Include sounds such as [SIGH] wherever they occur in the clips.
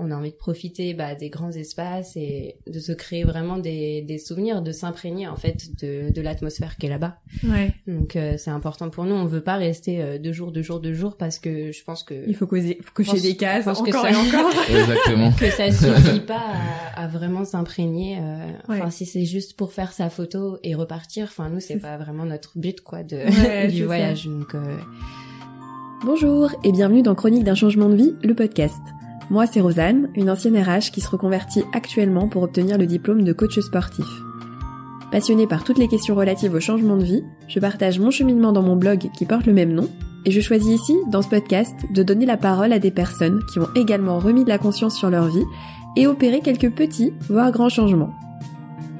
on a envie de profiter bah, des grands espaces et de se créer vraiment des, des souvenirs, de s'imprégner en fait de, de l'atmosphère qui est là-bas. Ouais. Donc euh, c'est important pour nous. On veut pas rester euh, deux jours, deux jours, deux jours parce que je pense que Il faut causer, faut cocher pense- des cases pense que encore ça- et [LAUGHS] encore. Exactement. que ça suffit pas à, à vraiment s'imprégner. euh, Ouais. Enfin si c'est juste pour faire sa photo et repartir. Enfin nous c'est pas vraiment notre but quoi de Ouais, [LAUGHS] du ça. voyage. Donc euh, Bonjour et bienvenue dans Chronique d'un changement de vie, le podcast. Moi, c'est Rosanne, une ancienne RH qui se reconvertit actuellement pour obtenir le diplôme de coach sportif. Passionnée par toutes les questions relatives au changement de vie, je partage mon cheminement dans mon blog qui porte le même nom et je choisis ici, dans ce podcast, de donner la parole à des personnes qui ont également remis de la conscience sur leur vie et opéré quelques petits, voire grands changements.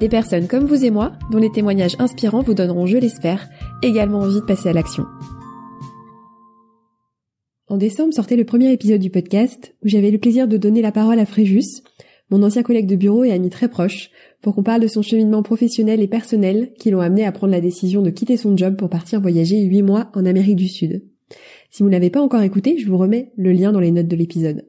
Des personnes comme vous et moi, dont les témoignages inspirants vous donneront, je l'espère, également envie de passer à l'action. En décembre sortait le premier épisode du podcast où j'avais le plaisir de donner la parole à Fréjus, mon ancien collègue de bureau et ami très proche, pour qu'on parle de son cheminement professionnel et personnel qui l'ont amené à prendre la décision de quitter son job pour partir voyager huit mois en Amérique du Sud. Si vous ne l'avez pas encore écouté, je vous remets le lien dans les notes de l'épisode.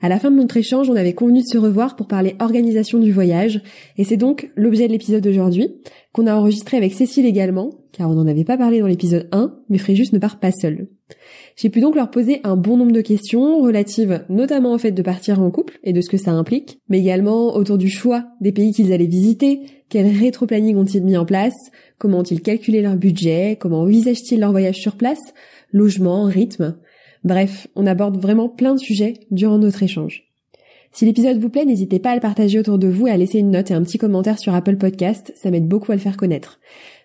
À la fin de notre échange, on avait convenu de se revoir pour parler organisation du voyage, et c'est donc l'objet de l'épisode d'aujourd'hui, qu'on a enregistré avec Cécile également, car on n'en avait pas parlé dans l'épisode 1, mais Fréjus ne part pas seul. J'ai pu donc leur poser un bon nombre de questions relatives notamment au fait de partir en couple et de ce que ça implique, mais également autour du choix des pays qu'ils allaient visiter, quel rétro-planning ont-ils mis en place, comment ont-ils calculé leur budget, comment envisagent-ils leur voyage sur place, logement, rythme. Bref, on aborde vraiment plein de sujets durant notre échange. Si l'épisode vous plaît, n'hésitez pas à le partager autour de vous et à laisser une note et un petit commentaire sur Apple Podcast, ça m'aide beaucoup à le faire connaître.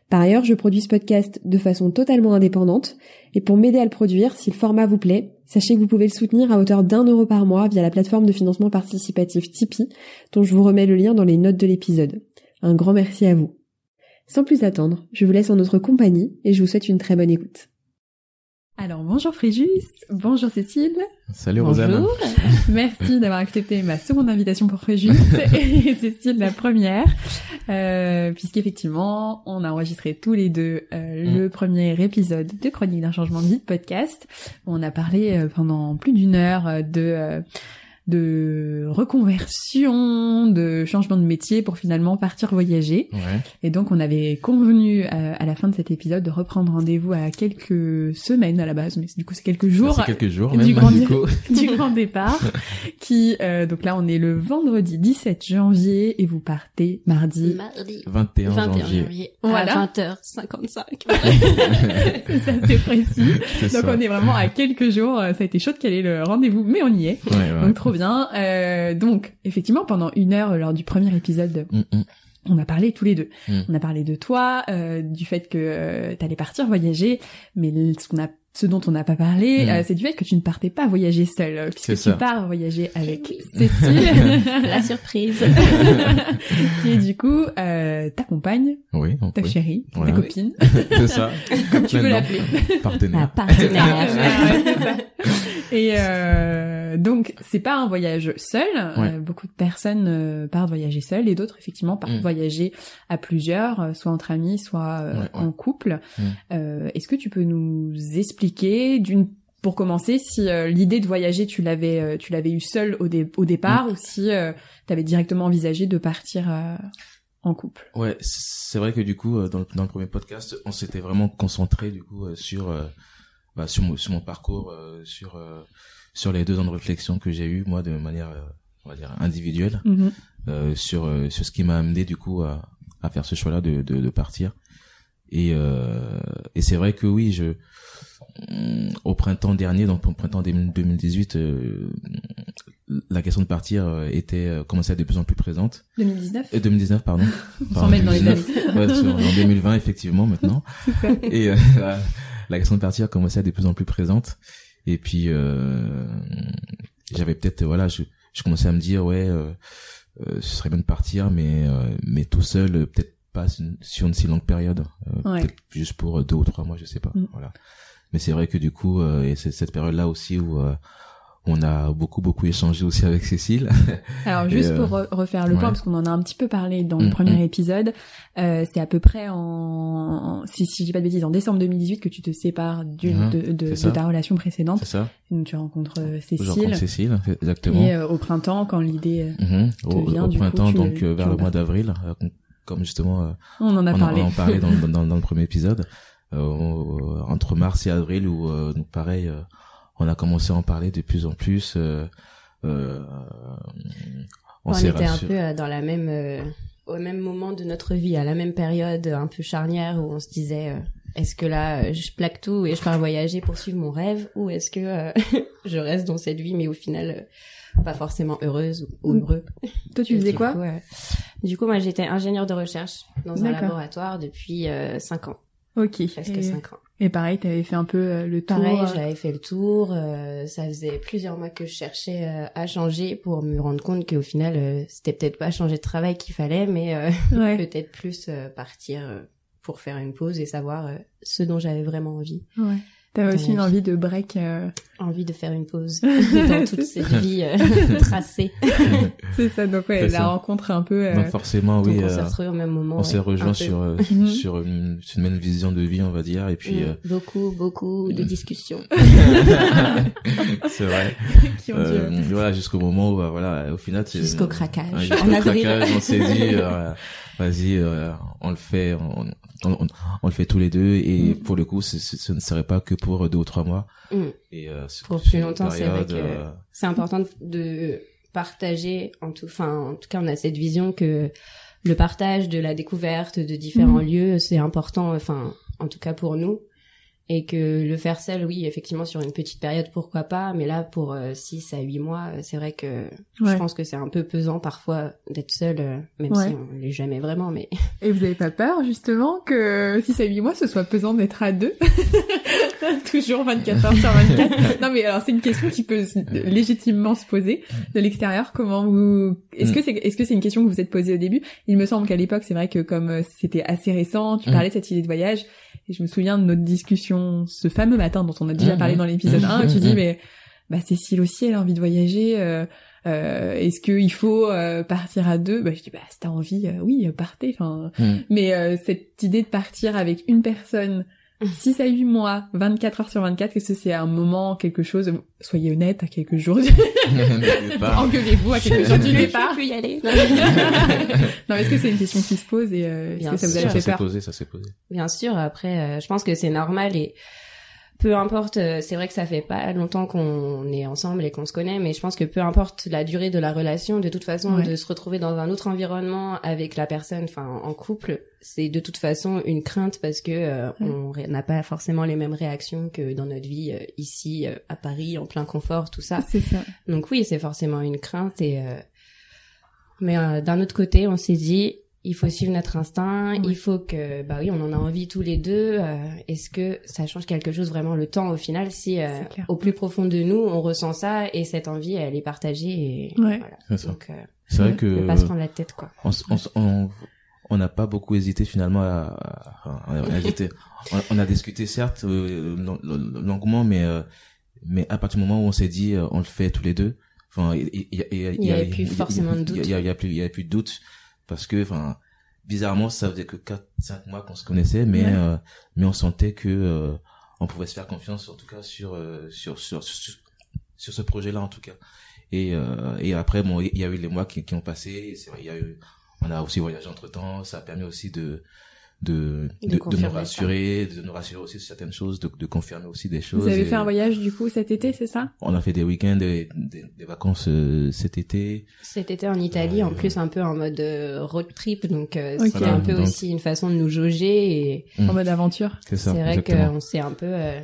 Par ailleurs, je produis ce podcast de façon totalement indépendante, et pour m'aider à le produire, si le format vous plaît, sachez que vous pouvez le soutenir à hauteur d'un euro par mois via la plateforme de financement participatif Tipeee, dont je vous remets le lien dans les notes de l'épisode. Un grand merci à vous. Sans plus attendre, je vous laisse en notre compagnie et je vous souhaite une très bonne écoute. Alors bonjour Fréjus, bonjour Cécile, Salut Rosanne. bonjour. [LAUGHS] merci d'avoir accepté ma seconde invitation pour Fréjus [LAUGHS] et Cécile la première, euh, puisqu'effectivement on a enregistré tous les deux euh, Mm. le premier épisode de Chronique d'un changement de vie podcast. On a parlé euh, pendant plus d'une heure euh, de euh, de reconversion, de changement de métier pour finalement partir voyager. Ouais. Et donc on avait convenu euh, à la fin de cet épisode de reprendre rendez-vous à quelques semaines à la base, mais du coup c'est quelques jours C'est quelques jours du même grand- du coup. [LAUGHS] du grand départ. [LAUGHS] Qui euh, donc là on est le vendredi 17 janvier et vous partez mardi. Mardi 21, 21 janvier. janvier Voilà. [LAUGHS] à 20h55. c'est assez précis. C'est Donc ça. on est vraiment à quelques jours. euh, Ça a été chaud de caler le rendez-vous, mais on y est. Ouais, ouais. Donc trop bien. Euh, donc effectivement pendant une heure lors du premier épisode Mm, mm. on a parlé tous les deux. Mm. On a parlé de toi, euh, du fait que euh, t'allais partir voyager, mais ce qu'on a, ce dont on n'a pas parlé, euh, c'est du fait que tu ne partais pas voyager seul, euh, puisque C'est tu ça. pars voyager avec. Cécile, [LAUGHS] La [LAUGHS] surprise. qui est du coup euh, ta compagne, Oui, ta oui. chérie, Voilà. ta copine, c'est ça. [LAUGHS] comme tu veux Maintenant, l'appeler. Ma Partenaire. partenaire. Et euh, donc c'est pas un voyage seul. Ouais. Euh, beaucoup de personnes euh, partent voyager seules et d'autres effectivement partent Mm. voyager à plusieurs, euh, soit entre amis, soit euh, Ouais, ouais. en couple. Mm. Euh, Est-ce que tu peux nous expliquer d'une pour commencer, si euh, l'idée de voyager, tu l'avais, euh, tu l'avais eu seul au, dé- au départ, ou si tu avais directement envisagé de partir euh, en couple? Ouais, c'est vrai que du coup, euh, dans le, dans le premier podcast, on s'était vraiment concentré du coup euh, sur euh, bah, sur mon sur mon parcours, euh, sur euh, sur les deux ans de réflexion que j'ai eu moi de manière euh, on va dire individuelle, Mhm. euh, sur euh, sur ce qui m'a amené du coup à à faire ce choix-là de, de de partir. Et euh, et c'est vrai que oui, je mm, au printemps dernier, donc au printemps 2018, euh, la question de partir était euh, commençait à être de plus en plus présente. 2019 Et 2019, pardon. On s'en met dans les 2019. années. Ouais, sur- en 2020 effectivement maintenant. [LAUGHS] Ça. Et euh, [LAUGHS] la, question de partir commençait à être de plus en plus présente. Et puis euh, j'avais peut-être voilà, je, je commençais à me dire ouais, euh, euh, ce serait bien de partir, mais euh, mais tout seul, euh, peut-être pas sur- une si longue période, Ouais. peut-être juste pour deux ou trois mois, je sais pas. Mm. Voilà. Mais c'est vrai que du coup, euh, et c'est cette période-là aussi où euh, On a beaucoup beaucoup échangé aussi avec Cécile. [LAUGHS] Alors juste Et, pour re- refaire le ouais. point, parce qu'on en a un petit peu parlé dans le Mm, premier mm. épisode, euh, c'est à peu près en, si, si je dis pas de bêtises, en décembre 2018 que tu te sépares d'une Mhm, de, de, ta relation précédente. C'est ça. Donc tu rencontres euh, Je rencontre Cécile. Cécile, exactement. Et euh, au printemps, quand l'idée, euh, Mhm. te Au, vient, au du printemps, donc euh, vers tu le mois d'avril, euh, com- comme justement euh, on en a on, parlé. en, on en parlait dans, dans, dans le premier épisode, [LAUGHS] euh, entre mars et avril, où euh, pareil, euh, on a commencé à en parler de plus en plus. Euh, euh, on On, était un peu euh, dans la même, euh, au même moment de notre vie, à la même période, un peu charnière, où on se disait, euh, est-ce que là, euh, je plaque tout et je pars voyager pour suivre mon rêve, ou est-ce que euh, [LAUGHS] je reste dans cette vie, mais au final, euh, pas forcément heureuse ou, Mm. heureux. Toi, tu faisais du quoi coup, euh, Du coup, moi, j'étais ingénieure de recherche dans un laboratoire depuis euh, cinq ans, Ok. presque Et, cinq ans. Et pareil, t'avais fait un peu euh, le tour. Pareil, euh, j'avais fait le tour. euh, ça faisait plusieurs mois que je cherchais à changer pour me rendre compte qu'au final, euh, c'était peut-être pas changer de travail qu'il fallait, mais euh, [LAUGHS] ouais. peut-être plus partir pour faire une pause et savoir ce dont j'avais vraiment envie. ouais. T'avais aussi une envie de break. euh, Envie de faire une pause [LAUGHS] dans toute cette vie euh, [LAUGHS] tracée. [LAUGHS] C'est ça. Donc ouais, la ça. rencontre un peu. euh, forcément, Donc oui, on s'est euh, retrouvés au même moment. on ouais, s'est un rejoint peu. sur euh, Mhm. sur une, sur une même vision de vie, on va dire, et puis Mm, euh, beaucoup, beaucoup de Mm. discussions. c'est vrai. qui ont Euh, voilà, jusqu'au moment où, euh, voilà, au final, c'est Jusqu'au craquage, Ouais, jusqu'au en avril. craquage, on s'est dit, euh, vas-y, euh, on le fait, on, on, on- on le fait tous les deux, et Mm. pour le coup, ce, ce- ce ne serait pas que pour deux ou trois mois. Mm. Et euh, Pour plus longtemps, c'est vrai que euh, c'est important de partager en tout enfin en tout cas on a cette vision que le partage de la découverte de différents Mhm. lieux c'est important enfin en tout cas pour nous et que le faire seul oui effectivement sur une petite période pourquoi pas mais là pour 6 à 8 mois euh, c'est vrai que Ouais. je pense que c'est un peu pesant parfois d'être seul euh, même Ouais. si on l'est jamais vraiment mais [LAUGHS] Et vous avez pas peur justement que si ça 8 mois, ce soit pesant d'être à deux? [LAUGHS] Toujours 24 heures sur 24. non mais alors c'est une question qui peut légitimement se poser de l'extérieur. Comment vous Est-ce Mm. que c'est est-ce que c'est une question que vous vous êtes posée au début? Il me semble qu'à l'époque, c'est vrai que comme euh, c'était assez récent, tu Mm. parlais de cette idée de voyage et je me souviens de notre discussion ce fameux matin dont on a déjà Mm, parlé mm. dans l'épisode Mm, 1 où tu dis mais bah Cécile aussi elle a envie de voyager euh, euh, est-ce qu'il faut euh, partir à deux? Bah je dis bah si t'as envie euh, oui partez enfin. Mais euh, cette idée de partir avec une personne, 6 à 8 mois, 24 heures sur 24, est-ce que c'est un moment, quelque chose, soyez honnête, à quelques jours du... [LAUGHS] Engueulez-vous à quelques jours du je départ. peux y aller [LAUGHS] non, mais est-ce que c'est une question qui se pose et euh, est-ce Bien que ça vous a sûr. fait ça s'est peur? posé, ça s'est posé. Bien sûr, après, euh, je pense que c'est normal et peu importe, euh, c'est vrai que ça fait pas longtemps qu'on est ensemble et qu'on se connaît, mais je pense que peu importe la durée de la relation, de toute façon, Ouais. de se retrouver dans un autre environnement avec la personne, enfin en couple, c'est de toute façon une crainte parce que euh, Ouais. on n'a pas forcément les mêmes réactions que dans notre vie euh, ici euh, à Paris en plein confort, tout ça. C'est ça. Donc oui, c'est forcément une crainte et euh, mais euh, d'un autre côté, on s'est dit il faut suivre notre instinct, il faut que bah oui, on en a envie tous les deux. euh, Est-ce que ça change quelque chose vraiment le temps au final si euh, au plus profond de nous on ressent ça et cette envie elle est partagée et Ouais. voilà. C'est euh, C'est vrai que ne pas se prendre la tête quoi. on s- on s- on on n'a pas beaucoup hésité finalement à, à- on a hésité. On, on a discuté certes euh, long- long- longuement mais euh, mais à partir du moment où on s'est dit euh, on le fait tous les deux enfin il il- Il y avait plus forcément de y a- doute. il y a, il y a plus il y a plus de doute parce que enfin bizarrement ça faisait que 4 5 mois qu'on se connaissait mais Ouais. euh, mais on sentait que euh, on pouvait se faire confiance en tout cas sur euh, sur, sur sur sur ce projet là en tout cas. Et euh, et après bon il y a eu les mois qui, qui ont passé. Et c'est vrai il y a eu on a aussi voyagé entre temps ça a permis aussi de de, De de, nous ça. rassurer de nous rassurer aussi sur certaines choses de, de confirmer aussi des choses Vous avez et fait un voyage du coup cet été, c'est ça? On a fait des week-ends des, des, des vacances euh, cet été Cet été en Italie, en plus un peu en mode euh, road trip, donc euh, Ok. c'était un peu Donc- aussi une façon de nous jauger et Mm. En mode aventure. c'est ça C'est vrai qu'on s'est un peu, euh,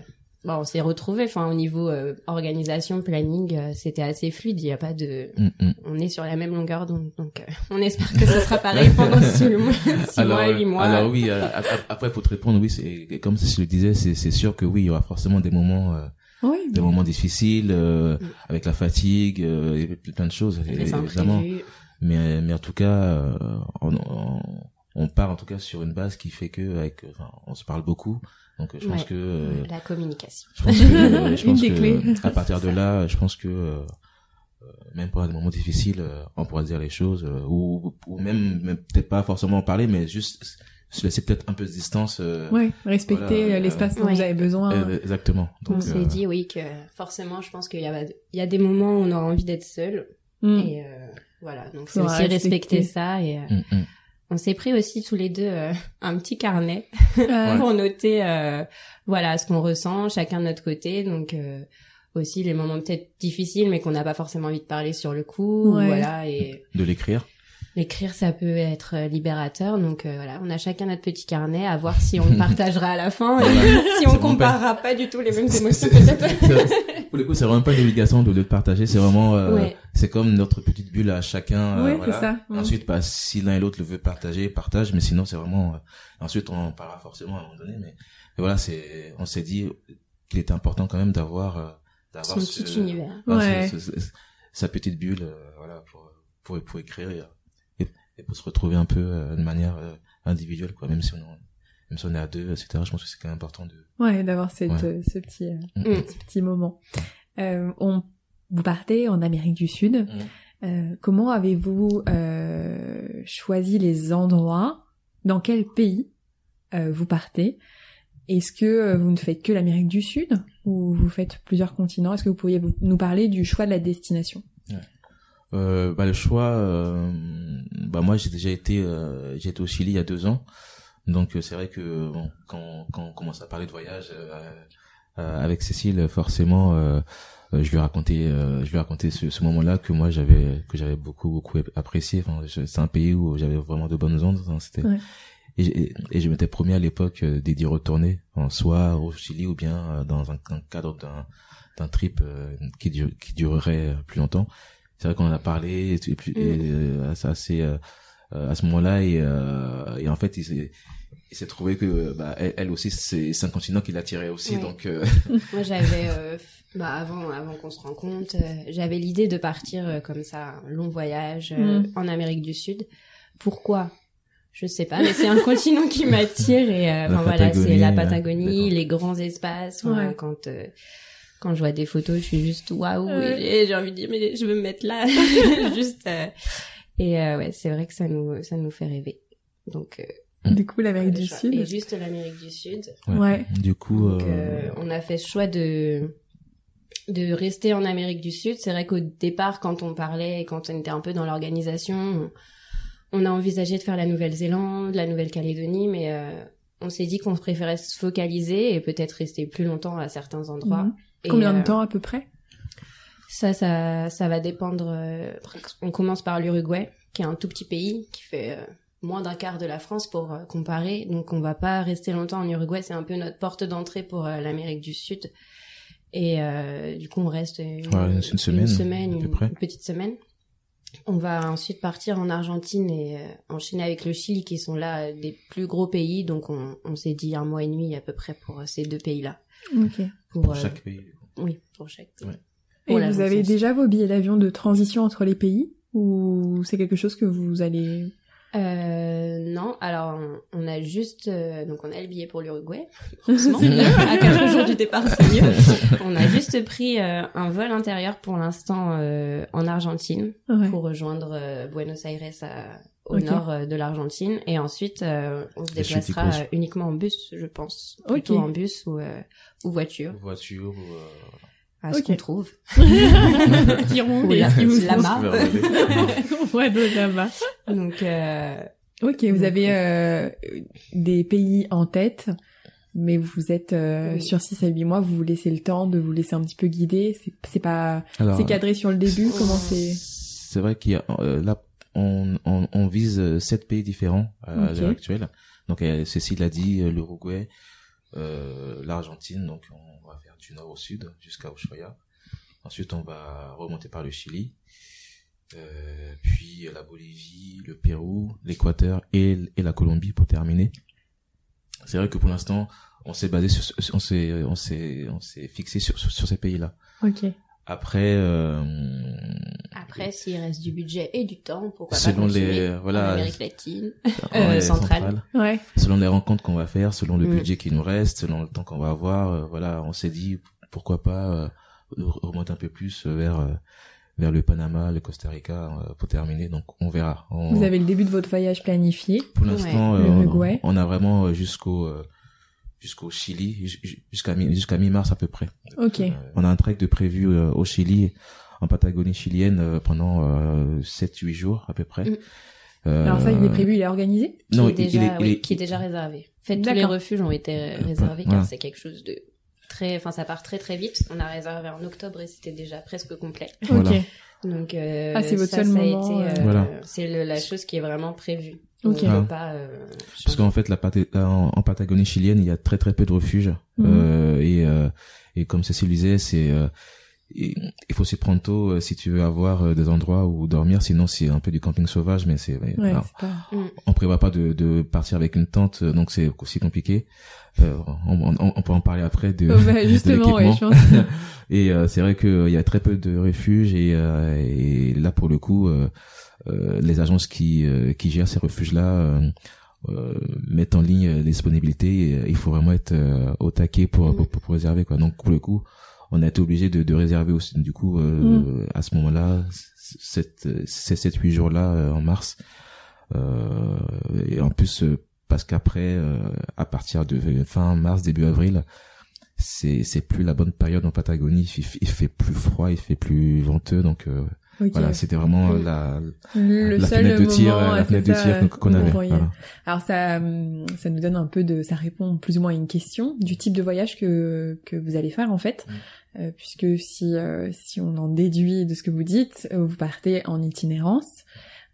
bon, on s'est retrouvé. Enfin, au niveau euh, organisation, planning, euh, c'était assez fluide. Il n'y a pas de, Mm, mm. on est sur la même longueur d'onde. Donc, euh, on espère que ce sera [LAUGHS] pareil pendant six mois, six alors, mois, huit mois. alors oui, euh, ap- ap- après pour te répondre, oui, c'est comme si je le disais, c'est c'est sûr que oui, il y aura forcément des moments, euh, Oui. des moments difficiles euh, Mm. avec la fatigue euh, et plein de choses, évidemment. Mais mais en tout cas, euh, on, on, on part en tout cas sur une base qui fait que avec, enfin, on se parle beaucoup. Donc je pense Ouais. que euh, La communication. je pense que, euh, [LAUGHS] je Une pense des que, clés. à partir de là, je pense que euh, euh, même pendant des moments difficiles, euh, on pourra dire les choses euh, ou, ou même, même peut-être pas forcément en parler, mais juste se laisser peut-être un peu de distance. euh, Ouais, respecter Voilà, euh, l'espace dont ouais. vous avez besoin. euh, exactement. Donc, on s'est euh, dit oui que forcément, je pense qu'il y a, il y a des moments où on aura envie d'être seul Mm. et euh, voilà. Donc c'est aussi respecter. respecter ça et euh, mm, mm. On s'est pris aussi tous les deux euh, un petit carnet Euh, [LAUGHS] pour noter euh, voilà ce qu'on ressent chacun de notre côté donc euh, aussi les moments peut-être difficiles mais qu'on n'a pas forcément envie de parler sur le coup Ouais. voilà et de l'écrire. L'écrire ça peut être euh, libérateur donc euh, voilà on a chacun notre petit carnet à voir si on le [LAUGHS] partagera à la fin et [LAUGHS] Voilà. si on comparera pas du tout les mêmes [LAUGHS] émotions peut-être Pour le coup, c'est vraiment pas une obligation de le partager. C'est vraiment, euh, ouais c'est comme notre petite bulle à chacun. euh, ouais, voilà. ça. Ensuite, bah, si l'un et l'autre le veut partager, partage, mais sinon, c'est vraiment, euh, ensuite, on en parlera forcément à un moment donné, mais, mais voilà, c'est, on s'est dit qu'il était important quand même d'avoir, euh, d'avoir son ce- petit univers voilà, ce- ce- ce- sa petite bulle, euh, voilà, pour, pour, pour écrire et, pour se retrouver un peu euh, de manière euh, individuelle, quoi, même si on, même si on est à deux, etc. Je pense que c'est quand même important de, Ouais, d'avoir cette, Ouais. euh, ce petit, euh, Mm. Mm. ce petit moment. Euh, on, vous partez en Amérique du Sud. Mm. Euh, comment avez-vous euh, choisi les endroits? Dans quel pays euh, vous partez? Est-ce que euh, vous ne faites que l'Amérique du Sud ou vous faites plusieurs continents? Est-ce que vous pourriez nous parler du choix de la destination? Euh, bah le choix, euh, bah moi j'ai déjà été, euh, j'ai été au Chili il y a deux ans, donc euh, c'est vrai que bon, quand, quand on commence à parler de voyage euh, euh, avec Cécile, forcément, je lui ai raconté, euh, je lui ai raconté ce, ce moment-là que moi j'avais, que j'avais beaucoup beaucoup apprécié. Enfin, c'est un pays où j'avais vraiment de bonnes ondes. hein, c'était Ouais. et, et je m'étais promis à l'époque d'y retourner, en soit au Chili ou bien dans un, un cadre d'un d'un trip qui, qui durerait plus longtemps c'est vrai qu'on en a parlé et, puis et, euh, assez assez, euh, euh, à ce moment-là et, euh, et en fait il s'est il s'est trouvé que bah, elle, elle aussi c'est c'est un continent qui l'attirait aussi Ouais. donc euh, [LAUGHS] [LAUGHS] Moi, j'avais, euh, bah, avant, avant qu'on se rencontre, euh, j'avais l'idée de partir euh, comme ça, un long voyage euh, Mm. en Amérique du Sud. Pourquoi? Je sais pas, mais c'est un [LAUGHS] continent qui m'attire et euh, enfin voilà, c'est la Patagonie, les grands espaces. Ouais. Quand euh, quand je vois des photos, je suis juste waouh, Ouais. et j'ai- envie de dire mais je veux me mettre là, [LAUGHS] [LAUGHS] juste. euh, et euh, ouais, c'est vrai que ça nous ça nous fait rêver. Donc euh, Du coup, l'Amérique du choix. Sud. et juste l'Amérique du Sud. Ouais. du coup Donc, euh, euh, on a fait ce choix de de rester en Amérique du Sud. C'est vrai qu'au départ, quand on parlait, et quand on était un peu dans l'organisation, on, on a envisagé de faire la Nouvelle-Zélande, la Nouvelle-Calédonie, mais euh, on s'est dit qu'on préférait se focaliser et peut-être rester plus longtemps à certains endroits. Mhm. Et, Combien euh, de temps à peu près? Ça, ça, ça va dépendre. euh, on commence par l'Uruguay, qui est un tout petit pays qui fait euh, moins d'un quart de la France pour euh, comparer. Donc, on va pas rester longtemps en Uruguay. C'est un peu notre porte d'entrée pour euh, l'Amérique du Sud. Et euh, du coup, on reste une, Ouais, une semaine, une, petite semaine. On va ensuite partir en Argentine et euh, enchaîner avec le Chili, qui sont là euh, des plus gros pays. Donc, on, on s'est dit un mois et demi à peu près pour euh, ces deux pays-là. Ok. Pour, pour euh, chaque pays Oui, pour chaque pays. Ouais. Et vous avez déjà vos billets d'avion de transition entre les pays ou c'est quelque chose que vous allez Euh, non, alors on, on a juste euh, donc on a le billet pour l'Uruguay, [LAUGHS] heureusement. à quatre jours du départ, c'est mieux. [LAUGHS] On a juste pris euh, un vol intérieur pour l'instant euh, en Argentine Ouais. pour rejoindre euh, Buenos Aires à- au nord euh, de l'Argentine et ensuite euh, on se déplacera euh, uniquement en bus, je pense, Ok. plutôt en bus ou euh, ou voiture, voiture ou euh, à ce qu'on trouve. qui roule Ou et la- qui vous font. marque. Ouais, de là-bas. Donc euh, Ok, vous avez euh, des pays en tête, mais vous êtes euh, Oui. sur 6 à 8 mois, vous vous laissez le temps de vous laisser un petit peu guider. C'est pas, c'est cadré sur le début. Comment c'est c'est vrai qu'il y a euh, là on, on, on vise euh, sept pays différents à Ok. l'heure actuelle. Donc euh, Cécile a dit euh, l'Uruguay euh, l'Argentine. Donc on va faire du nord au sud jusqu'à Ushuaia. Ensuite on va remonter par le Chili euh, puis la Bolivie le Pérou l'Équateur et, et la Colombie pour terminer. C'est vrai que pour l'instant on s'est basé sur on s'est on s'est on s'est fixé sur, sur, sur ces pays là Ok. Après, euh, Après, s'il reste du budget et du temps, pourquoi Selon pas les- voilà. en Amérique latine. [LAUGHS] en- Euh, ouais, centrale. Ouais. selon les rencontres qu'on va faire, selon le Mm. budget qui nous reste, selon le temps qu'on va avoir, euh, voilà, on s'est dit pourquoi pas euh, remonter un peu plus vers euh, vers le Panama, le Costa Rica euh, pour terminer. Donc on verra. On- Vous avez le début de votre voyage planifié. pour Ouais. l'instant, euh, on, on a vraiment euh, jusqu'au euh, jusqu'au Chili, ju- ju- jusqu'à mi- jusqu'à mi-mars à peu près. Ok. Euh, on a un trek de prévu euh, au Chili, en Patagonie chilienne euh, pendant euh, 7-8 jours à peu près. Mm. Euh, Alors ça, il est prévu, il est organisé? Qui, Non, est il- déjà, il est- il oui, est- qui est déjà réservé. En fait, tous les refuges ont été réservés Voilà. car c'est quelque chose de très, enfin, ça part très très vite. On a réservé en octobre et c'était déjà presque complet. Ok. Donc, euh, Ah, c'est votre ça, seul ça a moment, été, euh, Voilà. C'est le- la chose qui est vraiment prévue. Ok. On Ah. pas, euh, Parce qu'en fait, la Pata- la- en, en Patagonie chilienne, il y a très très peu de refuges. Mhm. Euh, et, euh, et comme Cécile disait, c'est euh, il faut s'y prendre tôt euh, si tu veux avoir euh, des endroits où dormir. Sinon, c'est un peu du camping sauvage, mais c'est Ouais, pas... Mm. on prévoit pas de, de partir avec une tente, euh, donc c'est aussi compliqué. Euh, on, on, on peut en parler après de, Oh, bah, [LAUGHS] de justement, ouais, je pense. [LAUGHS] Et euh, c'est vrai qu'il y a très peu de refuges et, euh, et là pour le coup, euh, euh, les agences qui euh, qui gèrent ces refuges-là euh, euh, mettent en ligne les disponibilités. Et, euh, il faut vraiment être euh, au taquet pour, pour, pour réserver quoi. Donc pour le coup, on a été obligé de, de réserver aussi. Du coup, euh, Mm. à ce moment-là, cette, ces sept huit jours-là euh, en mars. Euh, et en plus euh, parce qu'après, euh, à partir de fin mars début avril, c'est c'est plus la bonne période en Patagonie. Il, fait- il fait plus froid, il fait plus venteux, donc euh, Voilà, c'était vraiment Mm. la le la seul fenêtre de tir, la fenêtre de tir qu'on- avait. Voilà. Alors ça, hum, ça nous donne un peu de, ça répond plus ou moins à une question du type de voyage que que vous allez faire en fait, Mm. Euh, puisque si euh, si on en déduit de ce que vous dites, euh, vous partez en itinérance.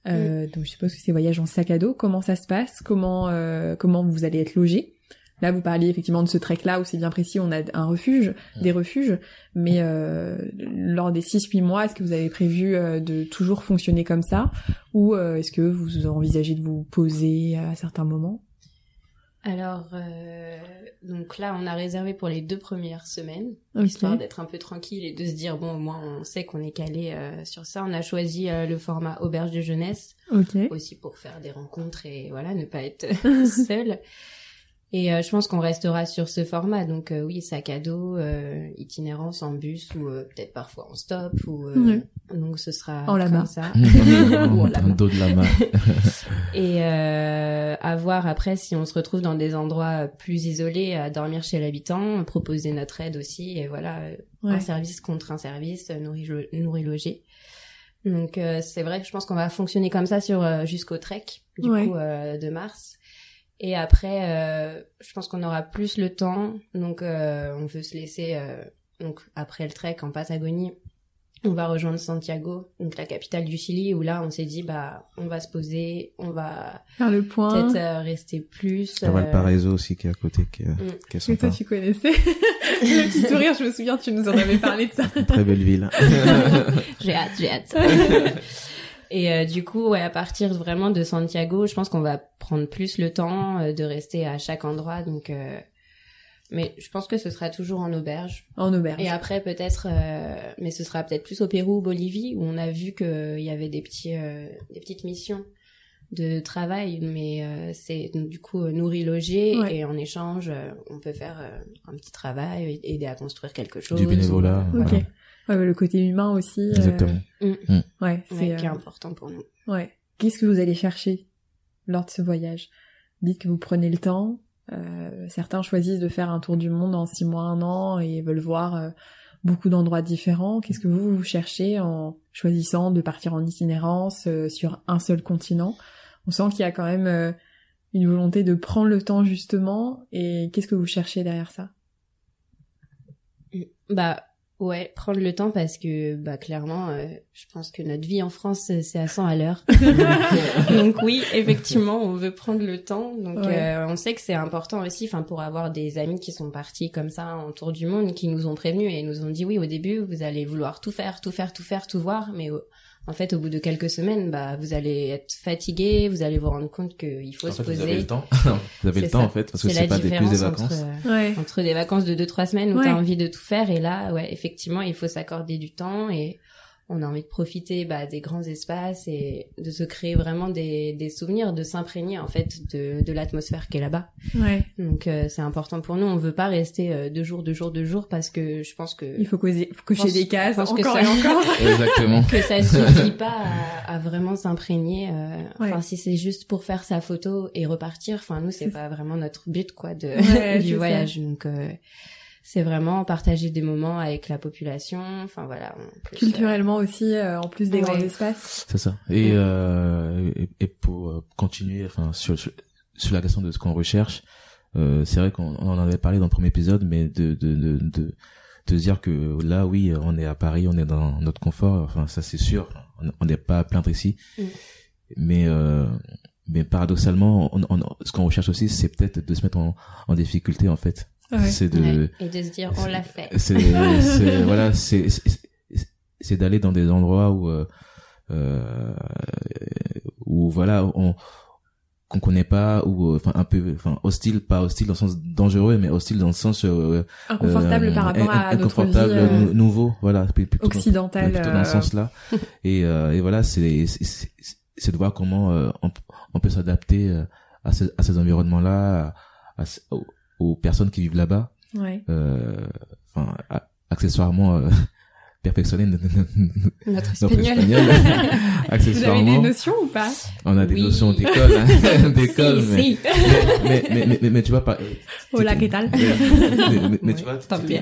Euh, Donc je suppose que c'est voyage en sac à dos. Comment ça se passe? Comment euh, comment vous allez être logé? Là, vous parliez effectivement de ce trek-là où c'est bien précis, on a un refuge, des refuges, mais euh, lors des 6-8 mois, est-ce que vous avez prévu euh, de toujours fonctionner comme ça? Ou euh, est-ce que vous envisagez de vous poser à certains moments? Alors, euh, donc là, on a réservé pour les deux premières semaines, Ok. histoire d'être un peu tranquille et de se dire, bon, au moins, on sait qu'on est calé euh, sur ça. On a choisi euh, le format auberge de jeunesse, Ok. aussi pour faire des rencontres et voilà, ne pas être [LAUGHS] seul. Et euh, je pense qu'on restera sur ce format. Donc euh, oui, sac à dos, euh, itinérance en bus ou euh, peut-être parfois en stop. Ou, euh. Donc ce sera En comme ça. [LAUGHS] [LAUGHS] En lama. le dos de la main. [LAUGHS] Et euh, à voir après si on se retrouve dans des endroits plus isolés, à dormir chez l'habitant, proposer notre aide aussi, et voilà, Ouais. un service contre un service, nourri, nourri logé. Donc euh, c'est vrai que je pense qu'on va fonctionner comme ça sur euh, jusqu'au trek du Ouais. coup euh, de mars. Et après, euh, je pense qu'on aura plus le temps, donc euh, on veut se laisser euh, donc après le trek en Patagonie, on va rejoindre Santiago, donc la capitale du Chili, où là on s'est dit bah on va se poser, on va Faire le point. peut-être euh, rester plus. Il y a euh, Valparaiso aussi qui est à côté, qui, est- Mm. qui est Que toi sympa. tu connaissais. [LAUGHS] le petit sourire, je me souviens, tu nous en avais parlé de ça. Une très belle ville. [LAUGHS] J'ai hâte, j'ai hâte. [LAUGHS] Et euh, du coup, ouais, à partir vraiment de Santiago, je pense qu'on va prendre plus le temps euh, de rester à chaque endroit. Donc, euh, mais je pense que ce sera toujours en auberge. En auberge. Et après, peut-être, euh, mais ce sera peut-être plus au Pérou ou Bolivie, où on a vu qu'il y avait des petits, euh, des petites missions de travail, mais euh, c'est du coup euh, nourri logé Ouais. et en échange, euh, on peut faire euh, un petit travail, aider à construire quelque chose. Du bénévolat. ou- Ok. voilà. Ouais, mais le côté humain aussi. euh, Exactement. Ouais, Ouais, c'est qui est euh, important pour nous. Ouais. Qu'est-ce que vous allez chercher lors de ce voyage? Dites que vous prenez le temps. Euh, certains choisissent de faire un tour du monde en six mois, un an et veulent voir euh, beaucoup d'endroits différents. Qu'est-ce que vous, vous cherchez en choisissant de partir en itinérance euh, sur un seul continent? On sent qu'il y a quand même euh, une volonté de prendre le temps justement. Et qu'est-ce que vous cherchez derrière ça? Bah ouais, prendre le temps parce que bah clairement, euh, je pense que notre vie en France euh, c'est à 100 à l'heure. [LAUGHS] donc, oui, effectivement, on veut prendre le temps. Donc Ouais. euh, on sait que c'est important aussi, enfin pour avoir des amis qui sont partis comme ça en tour du monde, qui nous ont prévenus et nous ont dit oui au début vous allez vouloir tout faire, tout faire, tout faire, tout voir, mais en fait, au bout de quelques semaines, bah, vous allez être fatigué, vous allez vous rendre compte qu'il faut en se fait, poser. [LAUGHS] vous avez le temps. vous avez le temps ça. en fait parce que C'est pas des plus des vacances. entre, euh, Ouais. entre des vacances de 2-3 semaines où Ouais. t'as envie de tout faire et là, ouais, effectivement, il faut s'accorder du temps et on a envie de profiter bah, des grands espaces et de se créer vraiment des, des souvenirs, de s'imprégner en fait de, de l'atmosphère qui est là-bas. Ouais. Donc euh, c'est important pour nous. On veut pas rester euh, deux jours, deux jours, deux jours parce que je pense que Il faut causer, faut cocher pense- des cases je pense que encore ça- et encore. [LAUGHS] Exactement. que ça suffit [LAUGHS] pas à, à vraiment s'imprégner. euh, Ouais. Enfin, si c'est juste pour faire sa photo et repartir, enfin nous c'est pas vraiment notre but quoi de Ouais, [LAUGHS] du ça. voyage. Donc euh, c'est vraiment partager des moments avec la population. Enfin voilà. plus, Culturellement aussi, euh, en plus des Ouais. grands espaces. C'est ça. Et, euh, et, et pour euh, continuer, enfin sur, sur sur la question de ce qu'on recherche, euh, c'est vrai qu'on on en avait parlé dans le premier épisode, mais de de de de, de se dire que là, oui, on est à Paris, on est dans notre confort. Enfin, ça c'est sûr. On- On n'est pas à plaindre ici, Mm. mais euh, mais paradoxalement, on, on, ce qu'on recherche aussi, c'est peut-être de se mettre en, en difficulté en fait. Ouais. C'est de ouais. et de se dire on l'a fait. c'est [LAUGHS] voilà c'est c'est- c'est d'aller dans des endroits où euh, euh, où voilà on qu'on connaît pas ou euh, enfin un peu enfin hostile pas hostile dans le sens dangereux mais hostile dans le sens euh, Inconfortable euh, par rapport à in- notre vie inconfortable euh, nou- nouveau voilà plutôt dans- occidentale. plutôt dans ce sens-là. [LAUGHS] et, euh, et voilà, c'est c'est- de voir comment euh, on, on peut s'adapter à, ces, à ces environnements-là, à, à ce- aux, personnes qui vivent là-bas. Ouais. Euh, Enfin, accessoirement euh, [LAUGHS] perfectionner notre, Notre espagnol. espagnol. [LAUGHS] Vous avez des accessoirement, notions ou pas on a des Oui. notions d'école, hein, [LAUGHS] d'école, Si, mais, si. mais, mais, mais, mais, mais tu vois pas. Hola, ¿qué tal? Mais, mais- mais tu Ouais, vois, tant pis.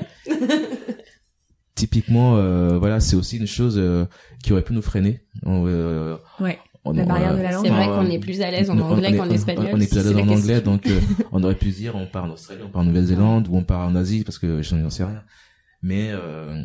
typiquement, euh, voilà, c'est aussi une chose euh, qui aurait pu nous freiner. On, euh, Ouais. On- La on- barrière de la C'est langue. vrai enfin, qu'on est plus à l'aise en anglais qu'en espagnol. On est plus à l'aise c'est en la anglais, donc euh, on aurait pu dire on part en Australie, on part en Nouvelle-Zélande ou on part en Asie parce que je n'en sais rien. Mais euh,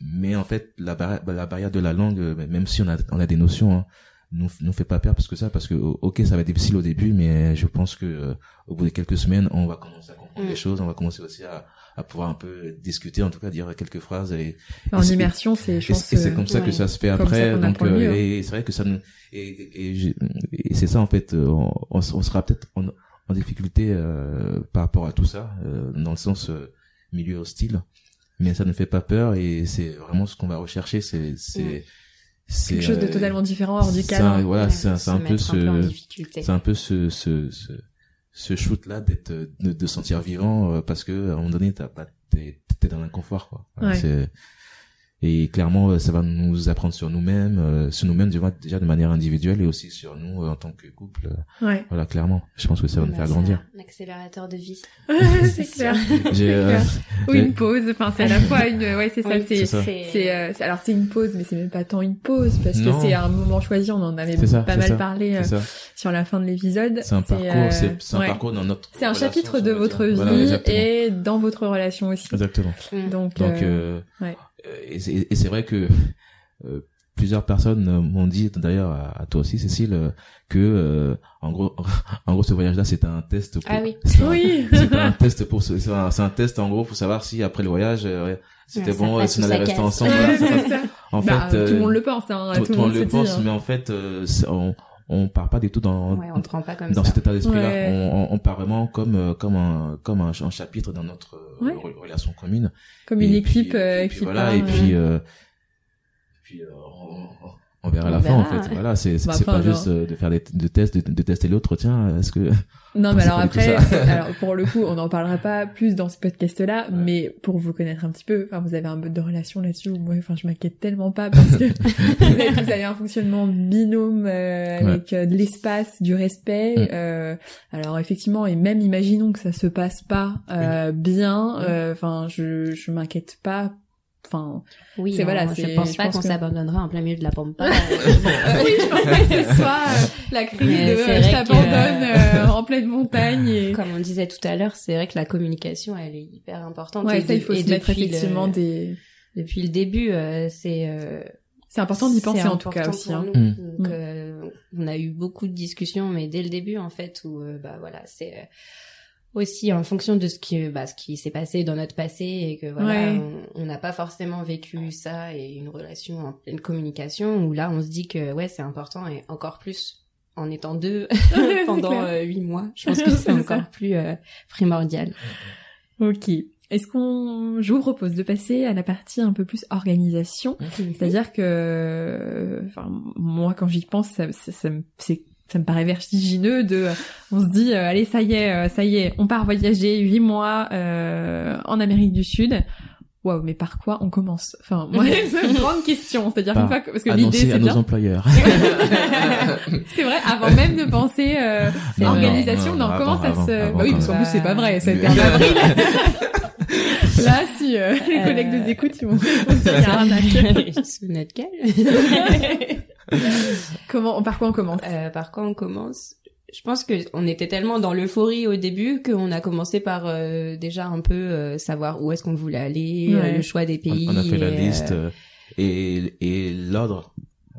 mais en fait la barrière, la barrière de la langue, euh, même si on a on a des notions, hein, nous nous fait pas peur parce que ça, parce que ok ça va être difficile au début, mais je pense que euh, au bout de quelques semaines on va commencer à comprendre Mm. les choses, on va commencer aussi à à pouvoir un peu discuter, en tout cas dire quelques phrases et En et immersion, c'est, je pense, et c'est euh, comme ça que ouais. ça se fait après ça donc euh, et c'est vrai que ça nous et, et, c'est ça en fait euh, on, on sera peut-être en, en difficulté euh, par rapport à tout ça euh, dans le sens euh, milieu hostile mais ça ne fait pas peur et c'est vraiment ce qu'on va rechercher c'est c'est quelque chose de euh, totalement différent hors du cadre. voilà c'est un, c'est un peu ce c'est un peu ce ce ce, ce shoot là d'être de, de sentir vivant euh, parce que à un moment donné t'as pas t'es t'es dans l'inconfort quoi Ouais. c'est et clairement euh, ça va nous apprendre sur nous-mêmes euh, sur nous-mêmes déjà déjà de manière individuelle et aussi sur nous euh, en tant que couple Euh, Ouais. voilà clairement je pense que ça va nous Bah, faire c'est grandir Un accélérateur de vie. [LAUGHS] c'est clair. j'ai euh, clair. [LAUGHS] Ou une pause. Enfin, c'est à la fois une, ouais, c'est ça, Oui, c'est, c'est ça. c'est, euh, alors c'est une pause, mais c'est même pas tant une pause parce Non. que c'est un moment choisi. On en avait ça, pas mal ça, parlé euh, sur la fin de l'épisode. c'est un parcours c'est un ouais. parcours dans notre C'est un chapitre de votre vie Voilà, et dans votre relation aussi. exactement Mm. Donc, Donc, ouais. Euh, et c'est et c'est vrai que euh, plusieurs personnes euh, m'ont dit, d'ailleurs à, à toi aussi, Cécile, euh, que euh, en gros, [LAUGHS] en gros, ce voyage-là, c'était un test. Pour, Ah oui. un- oui. [LAUGHS] C'était un test pour, ce- c'est un, c'est un test en gros pour savoir si après le voyage, euh, c'était Ouais, bon, euh, si on allait rester ensemble. voilà. C'est [LAUGHS] en Bah, fait, tout le euh, monde le pense, hein. tout, tout, tout le monde le dit. pense, hein. mais en fait, euh, c'est- on, on part pas du tout dans Ouais, on prend pas comme dans ça. cet état d'esprit-là. Ouais. On, on, on part vraiment comme euh, comme un comme un, un chapitre dans notre euh, Ouais. re- relation commune. Comme Et une puis- équipe euh, et puis qui voilà part, et euh, puis euh, puis euh, on, on verra à la fin en fait voilà c'est c'est Bah, pas genre- juste euh, de faire des de tests de, de tester l'autre tiens est-ce que Non, mais [LAUGHS] alors après, [LAUGHS] alors pour le coup, on n'en parlera pas plus dans ce podcast-là, mais pour vous connaître un petit peu, enfin, vous avez un mode de relation là-dessus moi, enfin, je m'inquiète tellement pas parce que [LAUGHS] vous, avez, un fonctionnement binôme euh, avec euh, de l'espace, du respect. Mm. euh, alors effectivement, et même imaginons que ça se passe pas euh, bien, Oui. euh, enfin, je je m'inquiète pas. Enfin, Oui, C'est- non, voilà, je pense je pas qu'on que- s'abandonnera en plein milieu de la pampa. [LAUGHS] oui, je pense pas que ce [LAUGHS] soit euh, la crise Mais de euh, je t'abandonne que- euh, en pleine montagne et Comme on disait tout à l'heure, c'est vrai que la communication, elle est hyper importante. ouais, Et ça il de- faut et se mettre depuis le- effectivement des Depuis le début, euh, c'est euh, C'est important d'y penser en tout cas aussi. Hein. Mm. Donc, on a eu beaucoup de discussions, mais dès le début, en fait, où euh, bah voilà, c'est euh, aussi en fonction de ce qui bah, ce qui s'est passé dans notre passé et que voilà Ouais. on- n'a pas forcément vécu ça et une relation en pleine communication où là on se dit que ouais c'est important et encore plus en étant deux [LAUGHS] [LAUGHS] pendant euh, huit mois je pense que [LAUGHS] c'est ça. encore plus euh, primordial Ok. Est-ce qu'on, je vous propose de passer à la partie un peu plus organisation. C'est-à-dire que, enfin, moi, quand j'y pense, ça, ça, c'est- ça me paraît vertigineux de, on se dit, euh, allez, ça y est, euh, ça y est, on part voyager huit mois euh, en Amérique du Sud. Waouh, mais par quoi on commence? Enfin, moi, [LAUGHS] c'est une grande question. C'est-à-dire Par une fois que, parce que l'idée Annoncer c'est à nos bien. employeurs. [LAUGHS] c'est vrai, avant même de penser euh, Non, organisation, non, non, non, comment avant, ça avant, se... avant, bah oui, parce qu'en plus c'est pas vrai, ça a été en [LAUGHS] avril. Là, si euh, les Euh, collègues nous écoutent, ils vont se dire, arnaque. sous notre gueule [LAUGHS] Comment, par quoi on commence? Euh, par quoi on commence? Je pense que on était tellement dans l'euphorie au début qu'on a commencé par euh, déjà un peu euh, savoir où est-ce qu'on voulait aller, euh, Ouais. le choix des pays. on a fait la et, liste euh, euh, et, et l'ordre.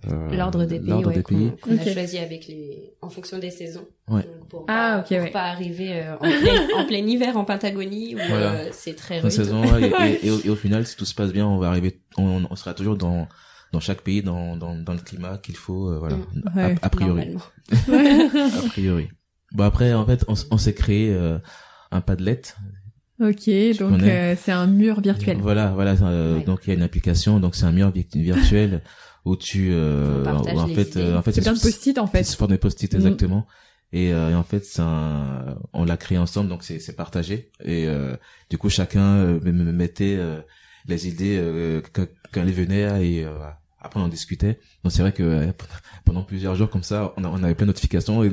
euh, L'ordre des pays, l'ordre ouais, des qu'on pays. qu'on Ok. a choisi avec les, en fonction des saisons. Ouais. Donc, pour Ah, pas, ok, pour ouais. pas arriver euh, en, plein, en plein [LAUGHS] hiver en Patagonie où Voilà. euh, c'est très Fin rude. saison, ouais, et, [LAUGHS] et, et au, et au final, si tout se passe bien, on va arriver, on, on sera toujours dans dans chaque pays, dans dans, dans le climat qu'il faut, euh, voilà, Mm. a, a priori, [LAUGHS] a priori. Bon après, en fait, on, s'est créé euh, un Padlet. Ok, donc euh, c'est un mur virtuel. Voilà, voilà. euh, Ouais. Donc il y a une application, donc c'est un mur vi- virtuel où tu, euh, où, en fait, euh, en fait, C'est plein de post-it en C'est fait. sous forme de post-it Mm. exactement. Et, euh, et en fait, c'est un, on l'a créé ensemble, donc c'est c'est partagé. Et euh, du coup, chacun euh, me- me mettait euh, les idées euh, quand, elles venaient et euh, après on en discutait. Donc c'est vrai que euh, pendant plusieurs jours comme ça, on, a- on avait plein de notifications et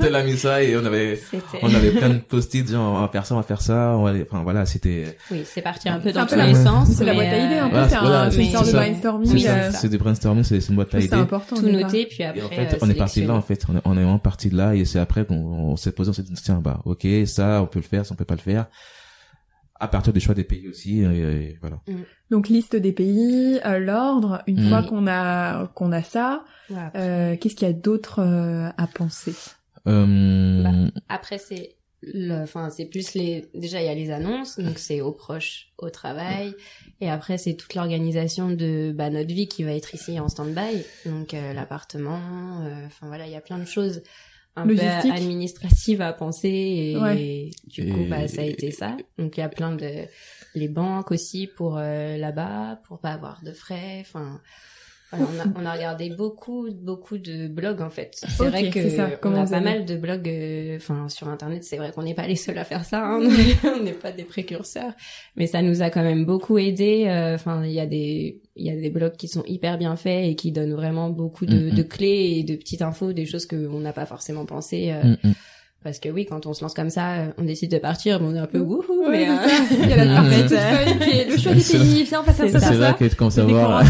tel a mis ça et on avait on avait plein de post-it genre on va faire ça, on va faire ça. On va aller- Enfin voilà, c'était Oui, c'est parti un peu C'est dans peu tous la- les sens. C'est la boîte à idées un peu, Voilà, c'est un- voilà, c'est une sorte de c'est brainstorming. c'est Oui, euh, ça, c'est des brainstorming, c'est c'est une boîte à c'est idées. important. tout noté, puis Et après. en fait, euh, on est parti là, en fait. On est, on est vraiment parti de là, et c'est après qu'on on s'est posé, on s'est dit, tiens, bah, ok, ça, on peut le faire, ça, on peut pas le faire. À partir du choix des pays aussi, et, et voilà. Donc liste des pays, euh, l'ordre. Une Mm. fois qu'on a qu'on a ça, Ouais, euh, qu'est-ce qu'il y a d'autre euh, à penser? Euh, Bah, Après, c'est le, enfin, c'est plus les, déjà, il y a les annonces, donc c'est aux proches, au travail. Et après, c'est toute l'organisation de, bah, notre vie qui va être ici en stand-by. Donc, euh, l'appartement, euh, enfin, voilà, il y a plein de choses un Logistique. peu administratives à penser. Et, Ouais. du coup, Et- bah, ça a été ça. Donc, il y a plein de, les banques aussi pour euh, là-bas, pour pas avoir de frais. Enfin, on, a, on a regardé beaucoup, beaucoup de blogs en fait. C'est vrai que c'est ça. On a pas mal de blogs, euh, enfin sur internet. C'est vrai qu'on n'est pas les seuls à faire ça. Hein, [LAUGHS] on n'est pas des précurseurs, mais ça nous a quand même beaucoup aidé. euh, Enfin, il y a des, il y a des blogs qui sont hyper bien faits et qui donnent vraiment beaucoup de, Mhm. de clés et de petites infos, des choses qu'on n'a pas forcément pensé. euh, mm, mm. Parce que oui, quand on se lance comme ça, euh, on décide de partir, mais on est un peu wouhou. Ouais, mais euh. [LAUGHS] Il y a la qui est le choix des C'est- pays, [LAUGHS] viens, on va faire c'est ça, ça. C'est là ça. que C'est à voir.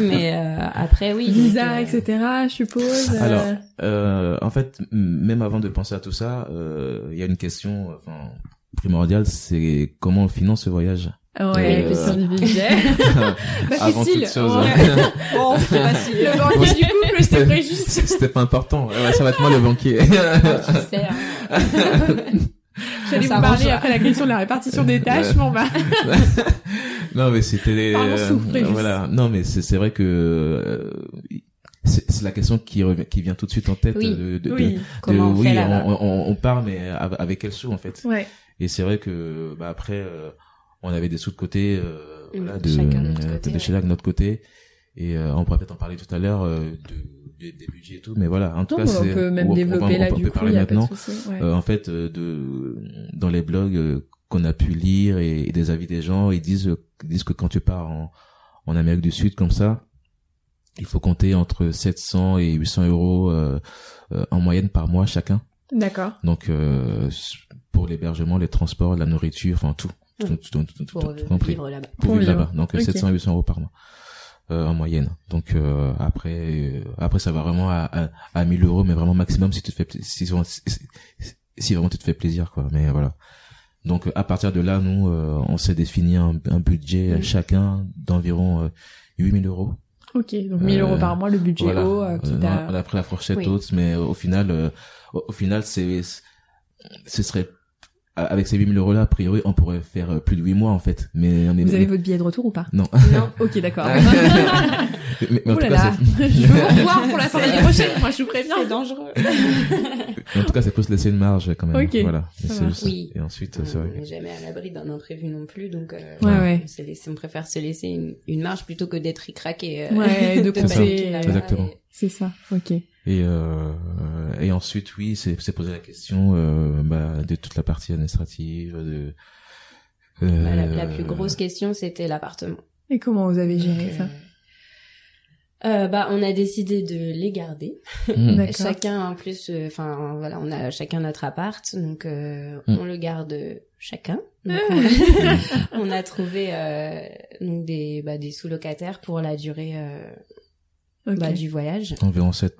mais euh, après oui. donc, Visa, euh, etc. Je suppose. euh, Alors, euh, en fait, même avant de penser à tout ça, euh, il y a une question, enfin, primordiale, c'est comment on finance ce voyage. Ouais, Euh, question du budget. [LAUGHS] Bah, avant Cécile, toute chose. ouais. Bon, [LAUGHS] c'est facile. Le banquier du couple, c'est vrai juste. C'était pas important. Ouais, ça va être moi le banquier. hein. [LAUGHS] J'allais vous parler après la question de la répartition des tâches, bon bah. non, mais c'était. Euh, voilà. Non, mais c'est c'est vrai que euh, c'est la question qui revient, qui vient tout de suite en tête. Oui. de, de- de- Oui. de- Comment on oui, fait là-bas on, on, on part, mais av- avec quel sou en fait. Ouais. Et c'est vrai que bah, après, euh, on avait des sous de côté, euh, voilà, de, chacun de notre côté, de ouais. chacun de notre côté. Et euh, on pourrait peut-être en parler tout à l'heure euh, de, des- des budgets et tout, mais voilà. En tout Non, cas, on peut même on- développer on- là on du peut coup, parler il y a pas de maintenant. souci. Ouais. Euh, en fait, euh, de dans les blogs qu'on a pu lire et, et des avis des gens, ils disent ils disent que quand tu pars en en Amérique du Sud comme ça, il faut compter entre 700 et 800 euros euh, euh, en moyenne par mois chacun. D'accord. Donc euh, pour l'hébergement, les transports, la nourriture, enfin tout, tout, tout, tout, tout, pour compris. vivre là-bas. Pour Pour vivre là-bas. Donc Ok. 700 à 800 euros par mois euh, en moyenne. Donc euh, après euh, après ça va vraiment à, à, à 1000 euros, mais vraiment maximum si tu te fais si, si, si, si vraiment tu te fais plaisir quoi. Mais voilà. Donc à partir de là, nous euh, on s'est défini un, un budget Mm. chacun d'environ euh, 8000 euros. Ok, donc 1000 Euh, euros par mois, le budget Voilà. haut, on a pris la fourchette Oui. haute, mais au final, euh, au, au final, c'est, ce serait avec ces 8000 euros là, a priori, on pourrait faire euh, plus de 8 mois en fait. Mais, Vous avez votre billet de retour ou pas? Non. Non. Ok, d'accord. [LAUGHS] mais, mais en Oh tout là cas, là, c'est- [LAUGHS] je veux vous [LAUGHS] revoir pour la fin de l'année prochaine. Moi, je vous préviens. C'est dangereux. en tout cas, ça peut se laisser une marge quand même. Ok, Voilà. juste- Oui. Et ensuite, c'est on vrai. n'est jamais à l'abri d'un imprévu non plus, donc euh, Ouais, ouais. On, on préfère se laisser une, une marge plutôt que d'être ricraqué. euh, Ouais, de là-bas exactement. et- C'est ça. Ok. Et euh, et ensuite, oui, c'est c'est poser la question euh, bah, de toute la partie administrative, de. euh, Bah, la, la plus grosse question, c'était l'appartement. Et comment vous avez géré Donc, ça euh, euh, bah, on a décidé de les garder. [LAUGHS] D'accord. Chacun, en plus, euh, enfin, voilà, on a chacun notre appart, donc euh, Mm. on le garde chacun. Donc, on, [LAUGHS] [LAUGHS] on a trouvé euh, donc des, bah, des sous-locataires pour la durée bah, du voyage, Environ 7,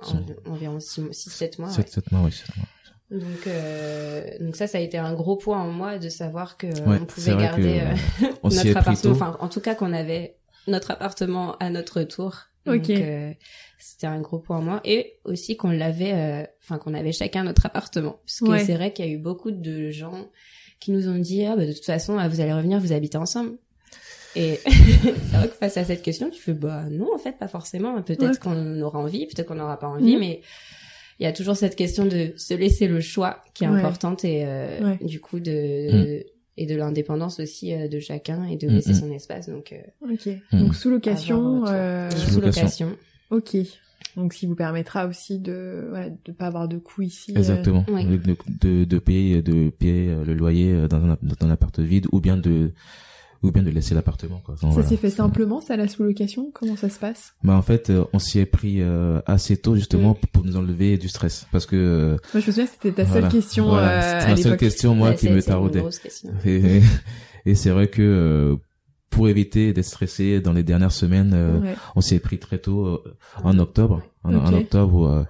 en- environ 6-7 mois. 7, ouais. 7 mois, oui. sept mois. Donc, euh, donc ça, ça a été un gros point en moi de savoir que Ouais, on pouvait garder que, euh, [LAUGHS] On notre appartement, enfin, en tout cas qu'on avait notre appartement à notre tour. Donc, euh, c'était un gros point en moi. Et aussi qu'on l'avait, euh, enfin, qu'on avait chacun notre appartement. Parce que Ouais. c'est vrai qu'il y a eu beaucoup de gens qui nous ont dit, ah, bah, de toute façon, vous allez revenir, vous habitez ensemble. Et [LAUGHS] c'est vrai que face à cette question, tu fais, bah, non, en fait, pas forcément. Peut-être Ouais. qu'on aura envie, peut-être qu'on n'aura pas envie, Mhm. mais il y a toujours cette question de se laisser le choix qui est Ouais. importante et, euh, Ouais. du coup, de, et de l'indépendance aussi euh, de chacun et de Mm, laisser mm. son espace. Donc, euh, Ok. Donc sous location. Euh... Sous location. Ok. Donc, ce qui vous permettra aussi de, voilà, de pas avoir de coûts ici. euh, Exactement. De, de, de payer, de payer euh, le loyer euh, dans un, dans un appart vide ou bien de, ou bien de laisser l'appartement, quoi. Donc, Ça voilà. s'est fait simplement, ça, la sous-location? Comment ça se passe? Bah, en fait, euh, on s'y est pris euh, assez tôt, justement, pour nous enlever du stress. Parce que, euh, Moi, je me souviens, c'était ta seule voilà. question Voilà. euh, C'était à la seule question, moi, Ouais, qui me taraudait. [LAUGHS] Et, et c'est vrai que, euh, pour éviter d'être stressé dans les dernières semaines, euh, Ouais. on s'y est pris très tôt, euh, en octobre. En, octobre, où, euh,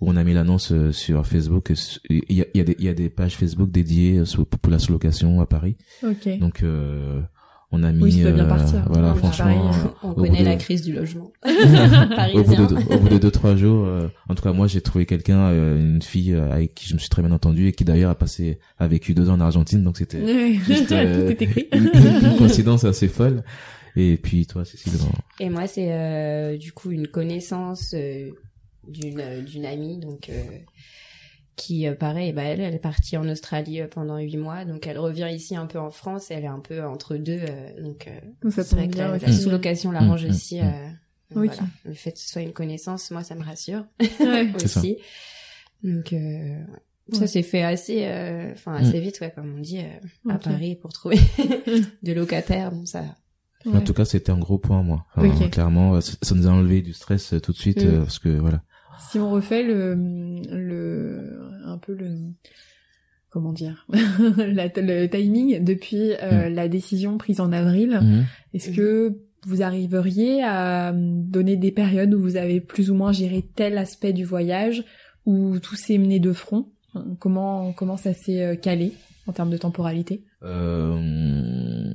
où on a mis l'annonce euh, sur Facebook. su- Il y a, il y, a des- il y a des pages Facebook dédiées euh, pour la sous-location à Paris. Ok. Donc, euh, on a mis... Oui, ça doit bien euh, partir. Voilà, franchement... Euh, [LAUGHS] On connaît de- la crise du logement. [LAUGHS] au bout Parisien. de au bout de deux trois jours euh, en tout cas moi j'ai trouvé quelqu'un euh, une fille euh, avec qui je me suis très bien entendu et qui d'ailleurs a passé a vécu deux ans en Argentine donc c'était Ouais. juste [LAUGHS] euh, Tout est écrit. une, une- coïncidence assez folle et puis toi Cécile Et moi, c'est euh, du coup une connaissance euh, d'une euh, d'une amie, donc euh, qui, euh, pareil, bah elle, elle est partie en Australie pendant huit mois, donc elle revient ici un peu en France. Elle est un peu entre deux, euh, donc euh, c'est vrai que bien la, aussi. la sous-location l'arrange mm, aussi. mm. euh, donc Ok. voilà. Le fait que ce soit une connaissance, moi, ça me rassure [LAUGHS] Ouais. Ça. aussi. Donc euh, ouais. Ouais. ça s'est fait assez, euh, enfin assez vite, ouais, comme on dit, euh, à. Paris pour trouver [LAUGHS] des locataires. Bon, ça, Ouais. en tout cas c'était un gros point moi Enfin, Ok. clairement ça ça nous a enlevé du stress euh, tout de suite Mm. euh, parce que voilà Si on refait le, le, un peu le, comment dire, [LAUGHS] la- le timing depuis euh, la décision prise en avril, Mhm. est-ce que vous arriveriez à donner des périodes où vous avez plus ou moins géré tel aspect du voyage, où tout s'est mené de front? Comment comment ça s'est euh, calé en termes de temporalité? Euh,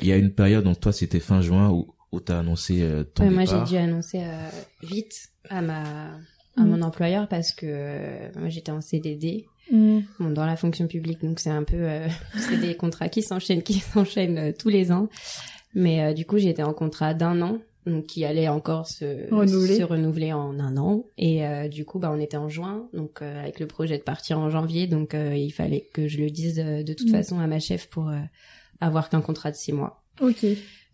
il y a une période donc toi c'était fin juin où où t'as annoncé euh, ton Ouais, moi, j'ai départ dû annoncer euh, vite à ma à Mm. mon employeur parce que euh, moi j'étais en CDD bon, dans la fonction publique donc c'est un peu euh, [LAUGHS] c'est des contrats qui s'enchaînent qui [LAUGHS] s'enchaînent euh, tous les ans mais euh, du coup j'étais en contrat d'un an donc qui allait encore se Renouveler. se renouveler en un an et euh, du coup bah on était en juin donc euh, avec le projet de partir en janvier donc euh, il fallait que je le dise euh, de toute Mm. façon à ma chef pour euh, avoir qu'un contrat de six mois Ok.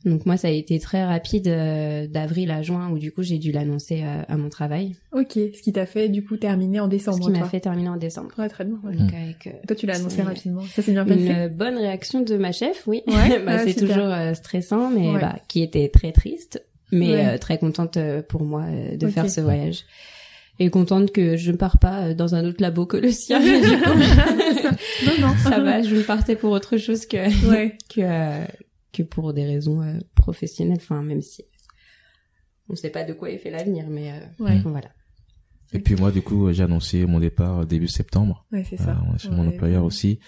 Donc moi, ça a été très rapide euh, d'avril à juin où du coup j'ai dû l'annoncer euh, à mon travail, Ok. Ce qui t'a fait du coup terminer en ce décembre. qui m'a fait terminer en décembre. Ouais, très bien. ouais. Donc avec euh, Toi, tu l'as annoncé c'est rapidement. Ça s'est bien passé. une euh, bonne réaction de ma chef, oui. Ouais, [LAUGHS] bah, ah, c'est super. toujours euh, stressant, mais Ouais. bah, qui était très triste, mais Ouais. euh, très contente euh, pour moi euh, de faire ce voyage. Et contente que je ne pars pas euh, dans un autre labo que le sien. du coup. [LAUGHS] non, non. [LAUGHS] ça va, je partais pour autre chose que Ouais. que euh, que pour des raisons euh, professionnelles. Enfin, même si on ne sait pas de quoi est fait l'avenir, mais euh, Ouais. voilà. et puis moi du coup j'ai annoncé mon départ début septembre Ouais, c'est ça. euh, chez mon Ouais. employeur aussi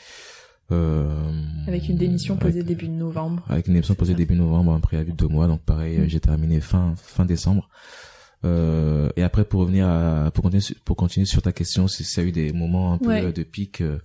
euh, Avec une démission posée avec- début novembre. avec une démission posée ça. début novembre, un préavis de deux mois, donc pareil, Mm. j'ai terminé fin fin décembre. Euh, et après pour revenir à pour continuer sur, pour continuer sur ta question, si ça a eu des moments un peu Ouais. de pic. euh,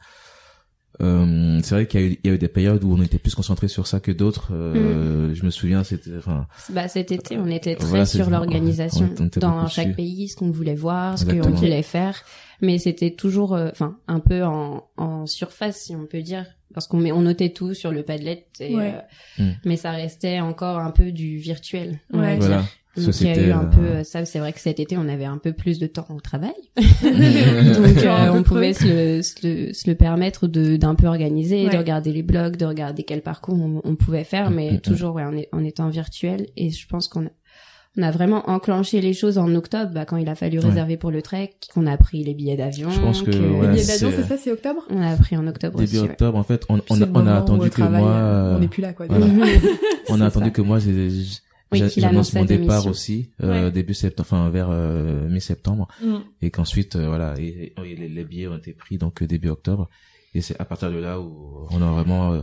Euh, c'est vrai qu'il y a, eu, il y a eu des périodes où on était plus concentré sur ça que d'autres. Euh, Je me souviens, c'était, enfin, Bah cet été, on était très Voilà, sur l'organisation dans chaque dessus. pays, ce qu'on voulait voir, ce qu'on voulait faire, mais c'était toujours, euh, enfin, un peu en, en surface, si on peut dire, parce qu'on met- on notait tout sur le Padlet, et, Ouais. euh, Mm. mais ça restait encore un peu du virtuel. on va Ouais. voilà. Donc il y a eu un euh, peu euh, ça, c'est vrai que cet été on avait un peu plus de temps au travail, [LAUGHS] Donc, euh, on pouvait se le, se le, se le permettre de d'un peu organiser, Ouais. de regarder les blogs, de regarder quel parcours on, on pouvait faire, Mm, mais mm, mm. toujours ouais, en, est- en étant virtuel. Et je pense qu'on a, on a vraiment enclenché les choses en octobre, bah, quand il a fallu Ouais. réserver pour le trek, qu'on a pris les billets d'avion. Je pense que, ouais, Le billet c'est- d'avion, c'est ça, c'est octobre? On a pris en octobre Début aussi. ouais. octobre, en fait, on, on, a, on a attendu que travail, moi, euh, on n'est plus là, quoi. voilà. [LAUGHS] on a attendu ça. que moi, j'ai- Oui, j'annonce mon départ aussi, euh, Ouais. début septembre, enfin vers euh, mi-septembre, Mm. et qu'ensuite, euh, voilà, et, et les, les billets ont été pris donc euh, début octobre, et c'est à partir de là où on a vraiment euh,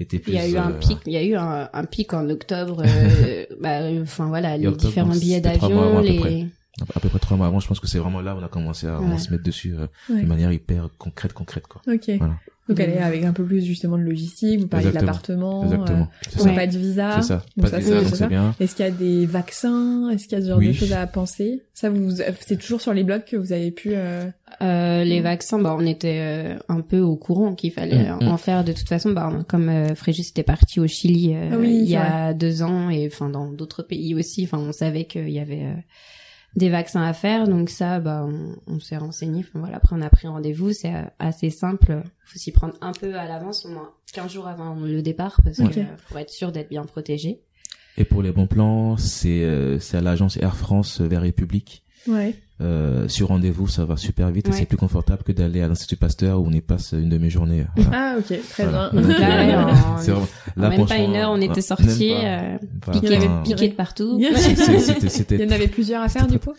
été plus. Il y a eu un euh, pic, il y a eu un, un pic en octobre. euh, [LAUGHS] bah, enfin voilà, les octobre, différents donc, billets d'avion, avant, à peu les. près. à peu près trois mois avant, je pense que c'est vraiment là où on a commencé à Ouais. se mettre dessus euh, Ouais. de manière hyper concrète, concrète quoi. Ok. Voilà. Donc elle est avec un peu plus justement de logistique, vous parlez de Exactement. l'appartement. Exactement. C'est euh, ça. Pas de visa. C'est ça. Donc Pas ça, de c'est- visa, bien. Est-ce qu'il y a des vaccins? Est-ce qu'il y a ce genre Oui. de choses à penser? Ça, vous, c'est toujours sur les blogs que vous avez pu. euh, Euh, les Mm. vaccins, bah, on était euh, un peu au courant qu'il fallait Mm, mm. en faire de toute façon. Bah, comme euh, Fréjus était parti au Chili euh, Ah oui, il y a deux ans et enfin dans d'autres pays aussi. Enfin, on savait qu'il y avait euh, des vaccins à faire, donc ça, bah, on, on s'est renseigné. Enfin, voilà, après on a pris rendez-vous. C'est euh, assez simple. Faut s'y prendre un peu à l'avance, au moins 15 jours avant le départ, parce Ok. que pour être sûr d'être bien protégé. Et pour les bons plans, c'est euh, c'est à l'agence Air France vers République. Ouais. Euh, sur rendez-vous, ça va super vite et c'est plus confortable que d'aller à l'Institut Pasteur où on y passe une demi-journée. [LAUGHS] Voilà. Ah ok, très Voilà. bien. Donc, Donc là, euh, [LAUGHS] vraiment- là, même pas une heure, on ouais, était sortis, euh, avait piqués de partout. [LAUGHS] Il y en avait plusieurs à faire du coup.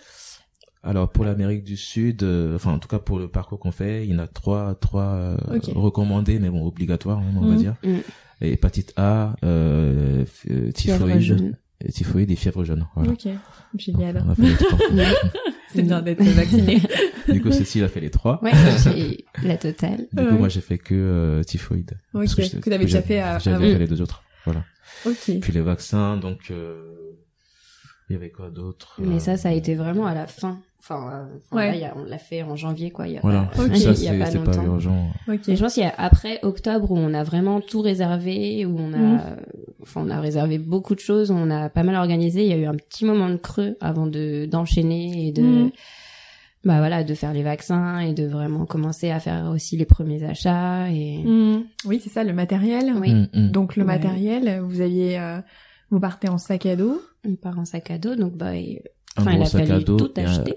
Alors pour l'Amérique du Sud, euh, enfin en tout cas pour le parcours qu'on fait, il y en a trois, trois euh, recommandés, mais bon obligatoires, hein, on va Mhm. dire. Mhm. Et hépatite A, euh, euh, Fièvre typhoïde, jaune. et typhoïde et fièvre jaune. Voilà. Ok, génial. Donc, C'est bien d'être vacciné. [LAUGHS] du coup, Cécile a fait les trois. Ouais, j'ai la totale. Du Ouais. coup, moi j'ai fait que euh, typhoïde. ok, Parce j'étais- que t'avais déjà fait à- J'avais avant. fait les deux autres. Voilà. Ok. Puis les vaccins, donc euh, il y avait quoi d'autre Mais Euh, ça, ça a été vraiment à la fin. Enfin, euh, Ouais. là, il y a- on l'a fait en janvier, quoi. Il y a Voilà. pas, Ok. Ça [LAUGHS] il y a pas c'est pas longtemps. urgent. Ok. Et je pense qu'il y a après octobre où on a vraiment tout réservé, où on a, Mhm. enfin, on a réservé beaucoup de choses, on a pas mal organisé. Il y a eu un petit moment de creux avant de d'enchaîner et de, Mhm. bah voilà, de faire les vaccins et de vraiment commencer à faire aussi les premiers achats et. Hmm. Oui, c'est ça, le matériel. Oui. Mm, mm. Donc le Ouais. matériel, vous aviez, euh, vous partez en sac à dos. On part en sac à dos, donc bah, un Enfin, il gros a sac à dos, tout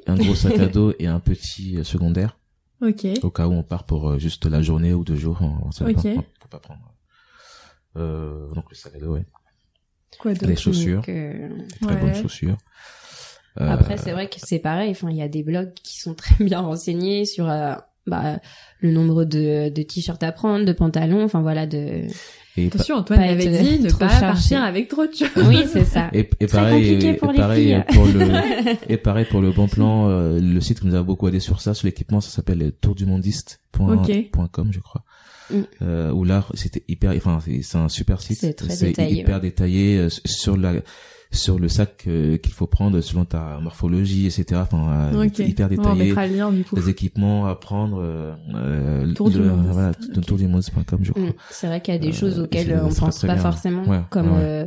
un, gros sac à dos et un [LAUGHS] petit euh, secondaire Ok. au cas où on part pour euh, juste la journée ou deux jours. On, on savait Ok. pas, faut pas prendre. Euh, donc le sac à dos, ouais. Quoi d'autre Les chaussures, euh, des très Ouais. bonnes chaussures. Euh, Après, c'est vrai que c'est pareil. Enfin, il y a des blogs qui sont [LAUGHS] très bien renseignés sur euh, bah, le nombre de, de t-shirts à prendre, de pantalons. Enfin voilà, de. Et, Attention, Antoine être dit ne pas chargé. partir avec trop de choses. Oui, c'est ça. et, et Très pareil, et, pour et pareil pour le [LAUGHS] et pareil pour le bon plan. euh, le site qui nous a beaucoup aidé sur ça, sur l'équipement, ça s'appelle tourdumondiste.com, je crois. Mm. Euh, où là, c'était hyper, enfin, c'est un super site. C'est très détaillé, hyper détaillé euh, sur la sur le sac euh, qu'il faut prendre selon ta morphologie, etc. Enfin, euh, Ok. hyper On détaillé. mettra le lien du coup. les équipements à prendre euh, euh, Tour du le- monde. voilà Ok. tourdumondiste.com je crois Mm. C'est vrai qu'il y a des Euh, choses auxquelles on pense pas bien. forcément, Ouais, comme ouais. euh,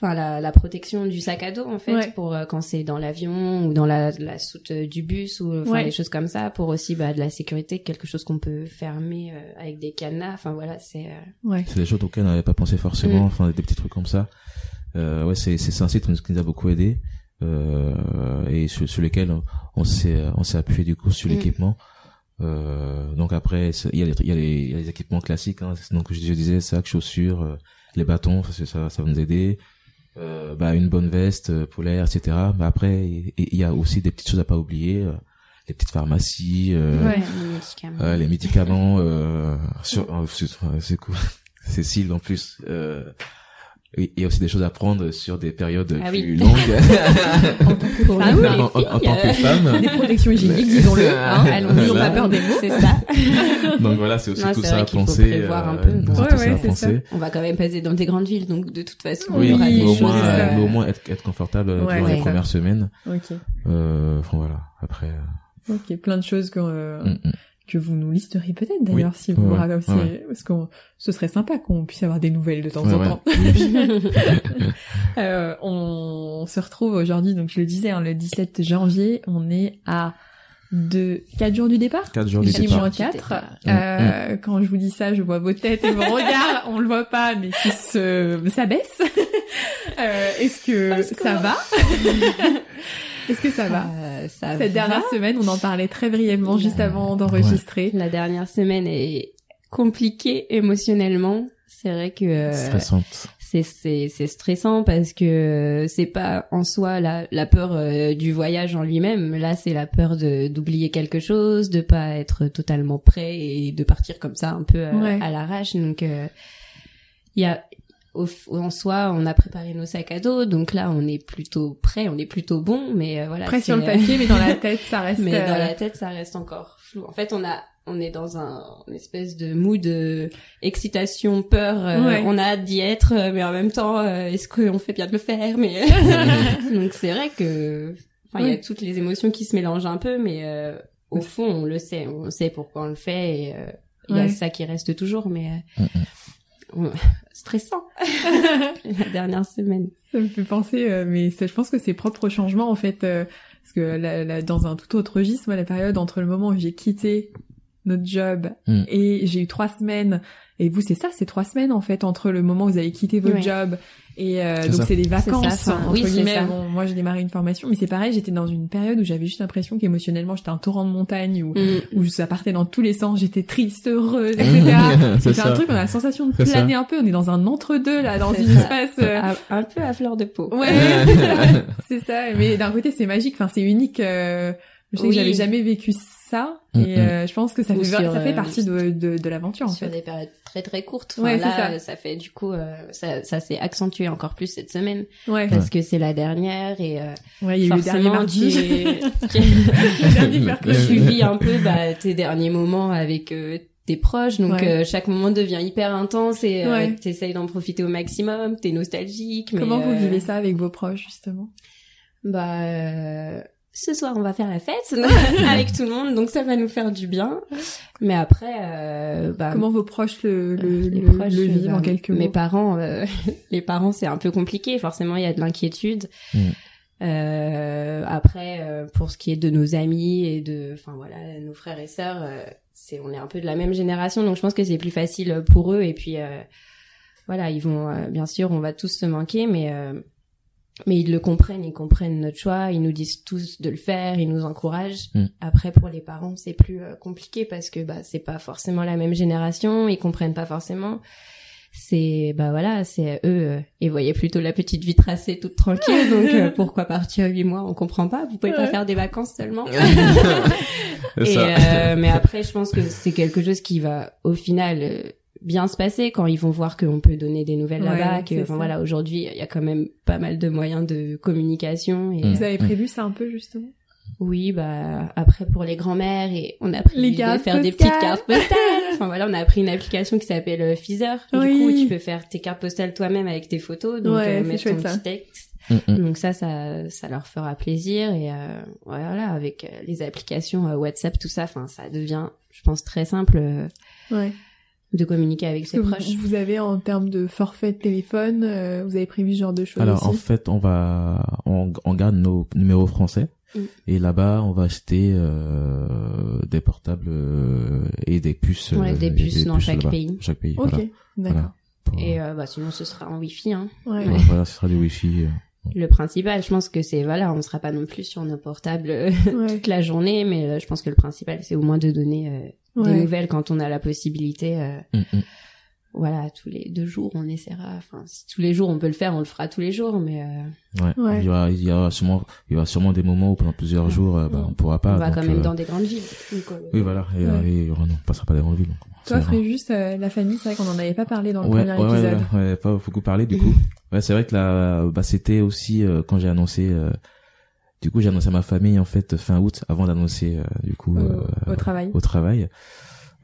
enfin la, la protection du sac à dos en fait Ouais. pour euh, quand c'est dans l'avion ou dans la, la soute euh, du bus ou enfin Ouais. des choses comme ça pour aussi bah, de la sécurité quelque chose qu'on peut fermer euh, avec des cadenas enfin voilà c'est euh, Ouais. c'est des choses auxquelles on n'avait pas pensé forcément Mm. enfin des petits trucs comme ça euh, ouais c'est c'est un site qui nous- a beaucoup aidé euh, et sur, sur lesquels on, s'est on s'est appuyé du coup sur Mm. l'équipement euh, donc après il y a les il y a les, il y a les équipements classiques hein. donc je, je disais sacs chaussures euh, les bâtons ça ça ça va nous aider euh, bah une bonne veste euh, polaire etc mais après il y a aussi des petites choses à pas oublier euh, les petites pharmacies euh, Ouais. les médicaments. euh, les médicaments sur euh, c'est [LAUGHS] cool Cécile en plus euh, il y a aussi des choses à prendre sur des périodes Ah plus oui. longues [LAUGHS] Pour femme, nous, les les en, en- en tant que euh, femme. Des protections hygiéniques, disons-le. Hein, allons N'ayons Voilà. pas peur des mots. C'est ça. [LAUGHS] Donc voilà, c'est aussi Non, tout c'est ça vrai à qu'il faut penser. prévoir un euh, peu, tout Ouais, ça à penser. On va quand même passer dans des grandes villes, donc de toute façon, Oui, il y aura des au choses. moins, ça. euh, mais au moins être, être confortable Ouais, durant ouais. les premières semaines. Ok. Euh, enfin voilà. Après. euh, Ok, plein de choses que, euh, mm, mm. Que vous nous listeriez peut-être d'ailleurs si vous Ouais, ra- si- ouais. parce qu'on ce serait sympa qu'on puisse avoir des nouvelles de temps Ouais, en ouais. temps. [LAUGHS] Euh, on se retrouve aujourd'hui, donc je le disais, hein, le 17 janvier, on est à deux, quatre jours du départ. Quatre jours du départ. moins Du 4. départ. Euh, Quand je vous dis ça, je vois vos têtes et vos [LAUGHS] regards. On le voit pas, mais qui se s'abaissent. [LAUGHS] Euh, Est-ce que ça va? Est-ce que ça va Euh, ça Cette va. dernière semaine, on en parlait très brièvement juste avant d'enregistrer. La dernière semaine est compliquée émotionnellement. C'est vrai que euh, Stressante. c'est c'est c'est stressant parce que c'est pas en soi la la peur euh, du voyage en lui-même. Là, c'est la peur de d'oublier quelque chose, de pas être totalement prêt et de partir comme ça un peu euh, Ouais. à l'arrache. Donc euh, il y a au, en soi, on a préparé nos sacs à dos, donc là, on est plutôt prêt, on est plutôt bon, mais euh, voilà. Prêt sur le c'est- papier, mais dans la tête, ça [LAUGHS] reste. mais euh, dans la tête, ça reste encore flou. En fait, on a, on est dans un une espèce de mood de excitation, peur. euh, Ouais. On a hâte d'y être, euh, mais en même temps, euh, est-ce qu'on fait bien de le faire Mais [LAUGHS] [LAUGHS] donc c'est vrai que, enfin, il y a toutes les émotions qui se mélangent un peu, mais euh, au fond, on le sait, on sait pourquoi on le fait. Et euh, il y a Ouais. ça qui reste toujours, mais Mm, euh, on- [LAUGHS] stressant [LAUGHS] la dernière semaine. Ça me fait penser, euh, mais je pense que c'est propre au changement en fait, euh, parce que la- la- dans un tout autre registre, moi, la période entre le moment où j'ai quitté notre job Mm. et j'ai eu trois semaines, et vous c'est ça, c'est trois semaines en fait entre le moment où vous avez quitté votre job et euh, donc c'est des vacances ça, enfin, entre oui, guillemets. Bon, moi j'ai démarré une formation, mais c'est pareil, j'étais dans une période où j'avais juste l'impression qu'émotionnellement j'étais un torrent de montagne où Mm. où ça partait dans tous les sens, j'étais triste, heureuse, etc. [LAUGHS] C'est un truc, on a la sensation de planer un peu, on est dans un entre-deux là, dans une ça. espace. euh, Un, un peu à fleur de peau. Ouais, c'est [LAUGHS] ça. [LAUGHS] c'est ça. Mais d'un côté, c'est magique. Enfin, c'est unique. euh, Je sais Oui. que j'avais jamais vécu ça, Mm, et euh, je pense que ça Ou fait sur, ça fait euh, partie de de, de l'aventure en sur fait. des périodes très très courtes. Enfin, Ouais, c'est là, ça. ça. fait du coup, euh, ça, ça s'est accentué encore plus cette semaine Ouais. parce que c'est la dernière et euh, Ouais, il y a eu le dernier forcément mardi. [LAUGHS] [LAUGHS] tu vis un peu bah, tes derniers moments avec euh, tes proches, donc Ouais. euh, chaque moment devient hyper intense et euh, t'essayes d'en profiter au maximum. T'es nostalgique. Mais, Comment vous euh, vivez ça avec vos proches justement? Bah. Euh, ce soir, on va faire la fête [LAUGHS] avec tout le monde, donc ça va nous faire du bien. Mais après, euh, bah, Comment vos proches le le, les le, proches, le vivent bah, en quelques mots Mes parents, euh, [LAUGHS] les parents, c'est un peu compliqué. Forcément, il y a de l'inquiétude. Mm. Euh, après, euh, pour ce qui est de nos amis et de, enfin voilà, nos frères et sœurs, euh, c'est, on est un peu de la même génération, donc je pense que c'est plus facile pour eux. Et puis, euh, voilà, ils vont, euh, bien sûr, on va tous se manquer, mais euh, mais ils le comprennent, ils comprennent notre choix, ils nous disent tous de le faire, ils nous encouragent. Mm. Après, pour les parents, c'est plus euh, compliqué parce que bah c'est pas forcément la même génération, ils comprennent pas forcément. C'est bah voilà, c'est eux, euh, ils voyaient plutôt la petite vie tracée toute tranquille, donc euh, [LAUGHS] pourquoi partir huit mois On comprend pas. Vous pouvez pas faire des vacances seulement. [LAUGHS] Et, euh, mais après, je pense que c'est quelque chose qui va au final euh, bien se passer quand ils vont voir qu'on peut donner des nouvelles Ouais, là-bas. Que enfin voilà, aujourd'hui, il y a quand même pas mal de moyens de communication. Et Mm. Vous avez prévu ça un peu justement? Oui, bah après pour les grands-mères et on a pris Les de faire des petites cartes postales. enfin voilà, on a pris une application qui s'appelle euh. Du Oui. coup, tu peux faire tes cartes postales toi-même avec tes photos, donc Ouais, euh, mettre ton ça. petit texte. Mm, mm. Donc ça, ça, ça leur fera plaisir et euh, voilà, avec euh, les applications euh, WhatsApp, tout ça, enfin ça devient, je pense, très simple Ouais. De communiquer avec ses que vous, proches. vous avez en termes de forfait de téléphone, euh, vous avez prévu ce genre de choses Alors en fait, on va on, on garde nos numéros français Mm. et là-bas on va acheter euh, des portables euh, et des puces. Ouais, euh, des et puces dans chaque pays. Chaque pays. Ok, Voilà. d'accord. Voilà. Et euh, bah sinon, ce sera en Wi-Fi. Hein. Ouais. voilà, [LAUGHS] voilà, ce sera du Wi-Fi. euh. Le principal, je pense que c'est voilà, on sera pas non plus sur nos portables euh, [LAUGHS] Ouais. toute la journée, mais euh, je pense que le principal, c'est au moins de donner euh, des Ouais. nouvelles quand on a la possibilité. euh, Mm, mm. voilà, tous les deux jours, on essaiera. Enfin, si tous les jours on peut le faire, on le fera tous les jours, mais euh, Ouais. Ouais. Il y aura, il y aura sûrement, il y aura sûrement des moments où pendant plusieurs jours, euh, bah, on pourra pas. on va donc, quand même euh, dans des grandes villes. Donc, euh, Oui, voilà. Et, Ouais. et, on ne passera pas les grandes villes. donc, Toi. Fréjus, euh, la famille, c'est vrai qu'on en avait pas parlé dans le ouais, premier ouais, ouais, épisode. ouais, ouais, pas beaucoup parlé du coup. [LAUGHS] Ouais, c'est vrai que là, bah, c'était aussi euh, quand j'ai annoncé. Du coup, j'ai annoncé à ma famille en fait fin août, avant d'annoncer euh, du coup Au, euh, au travail. au travail.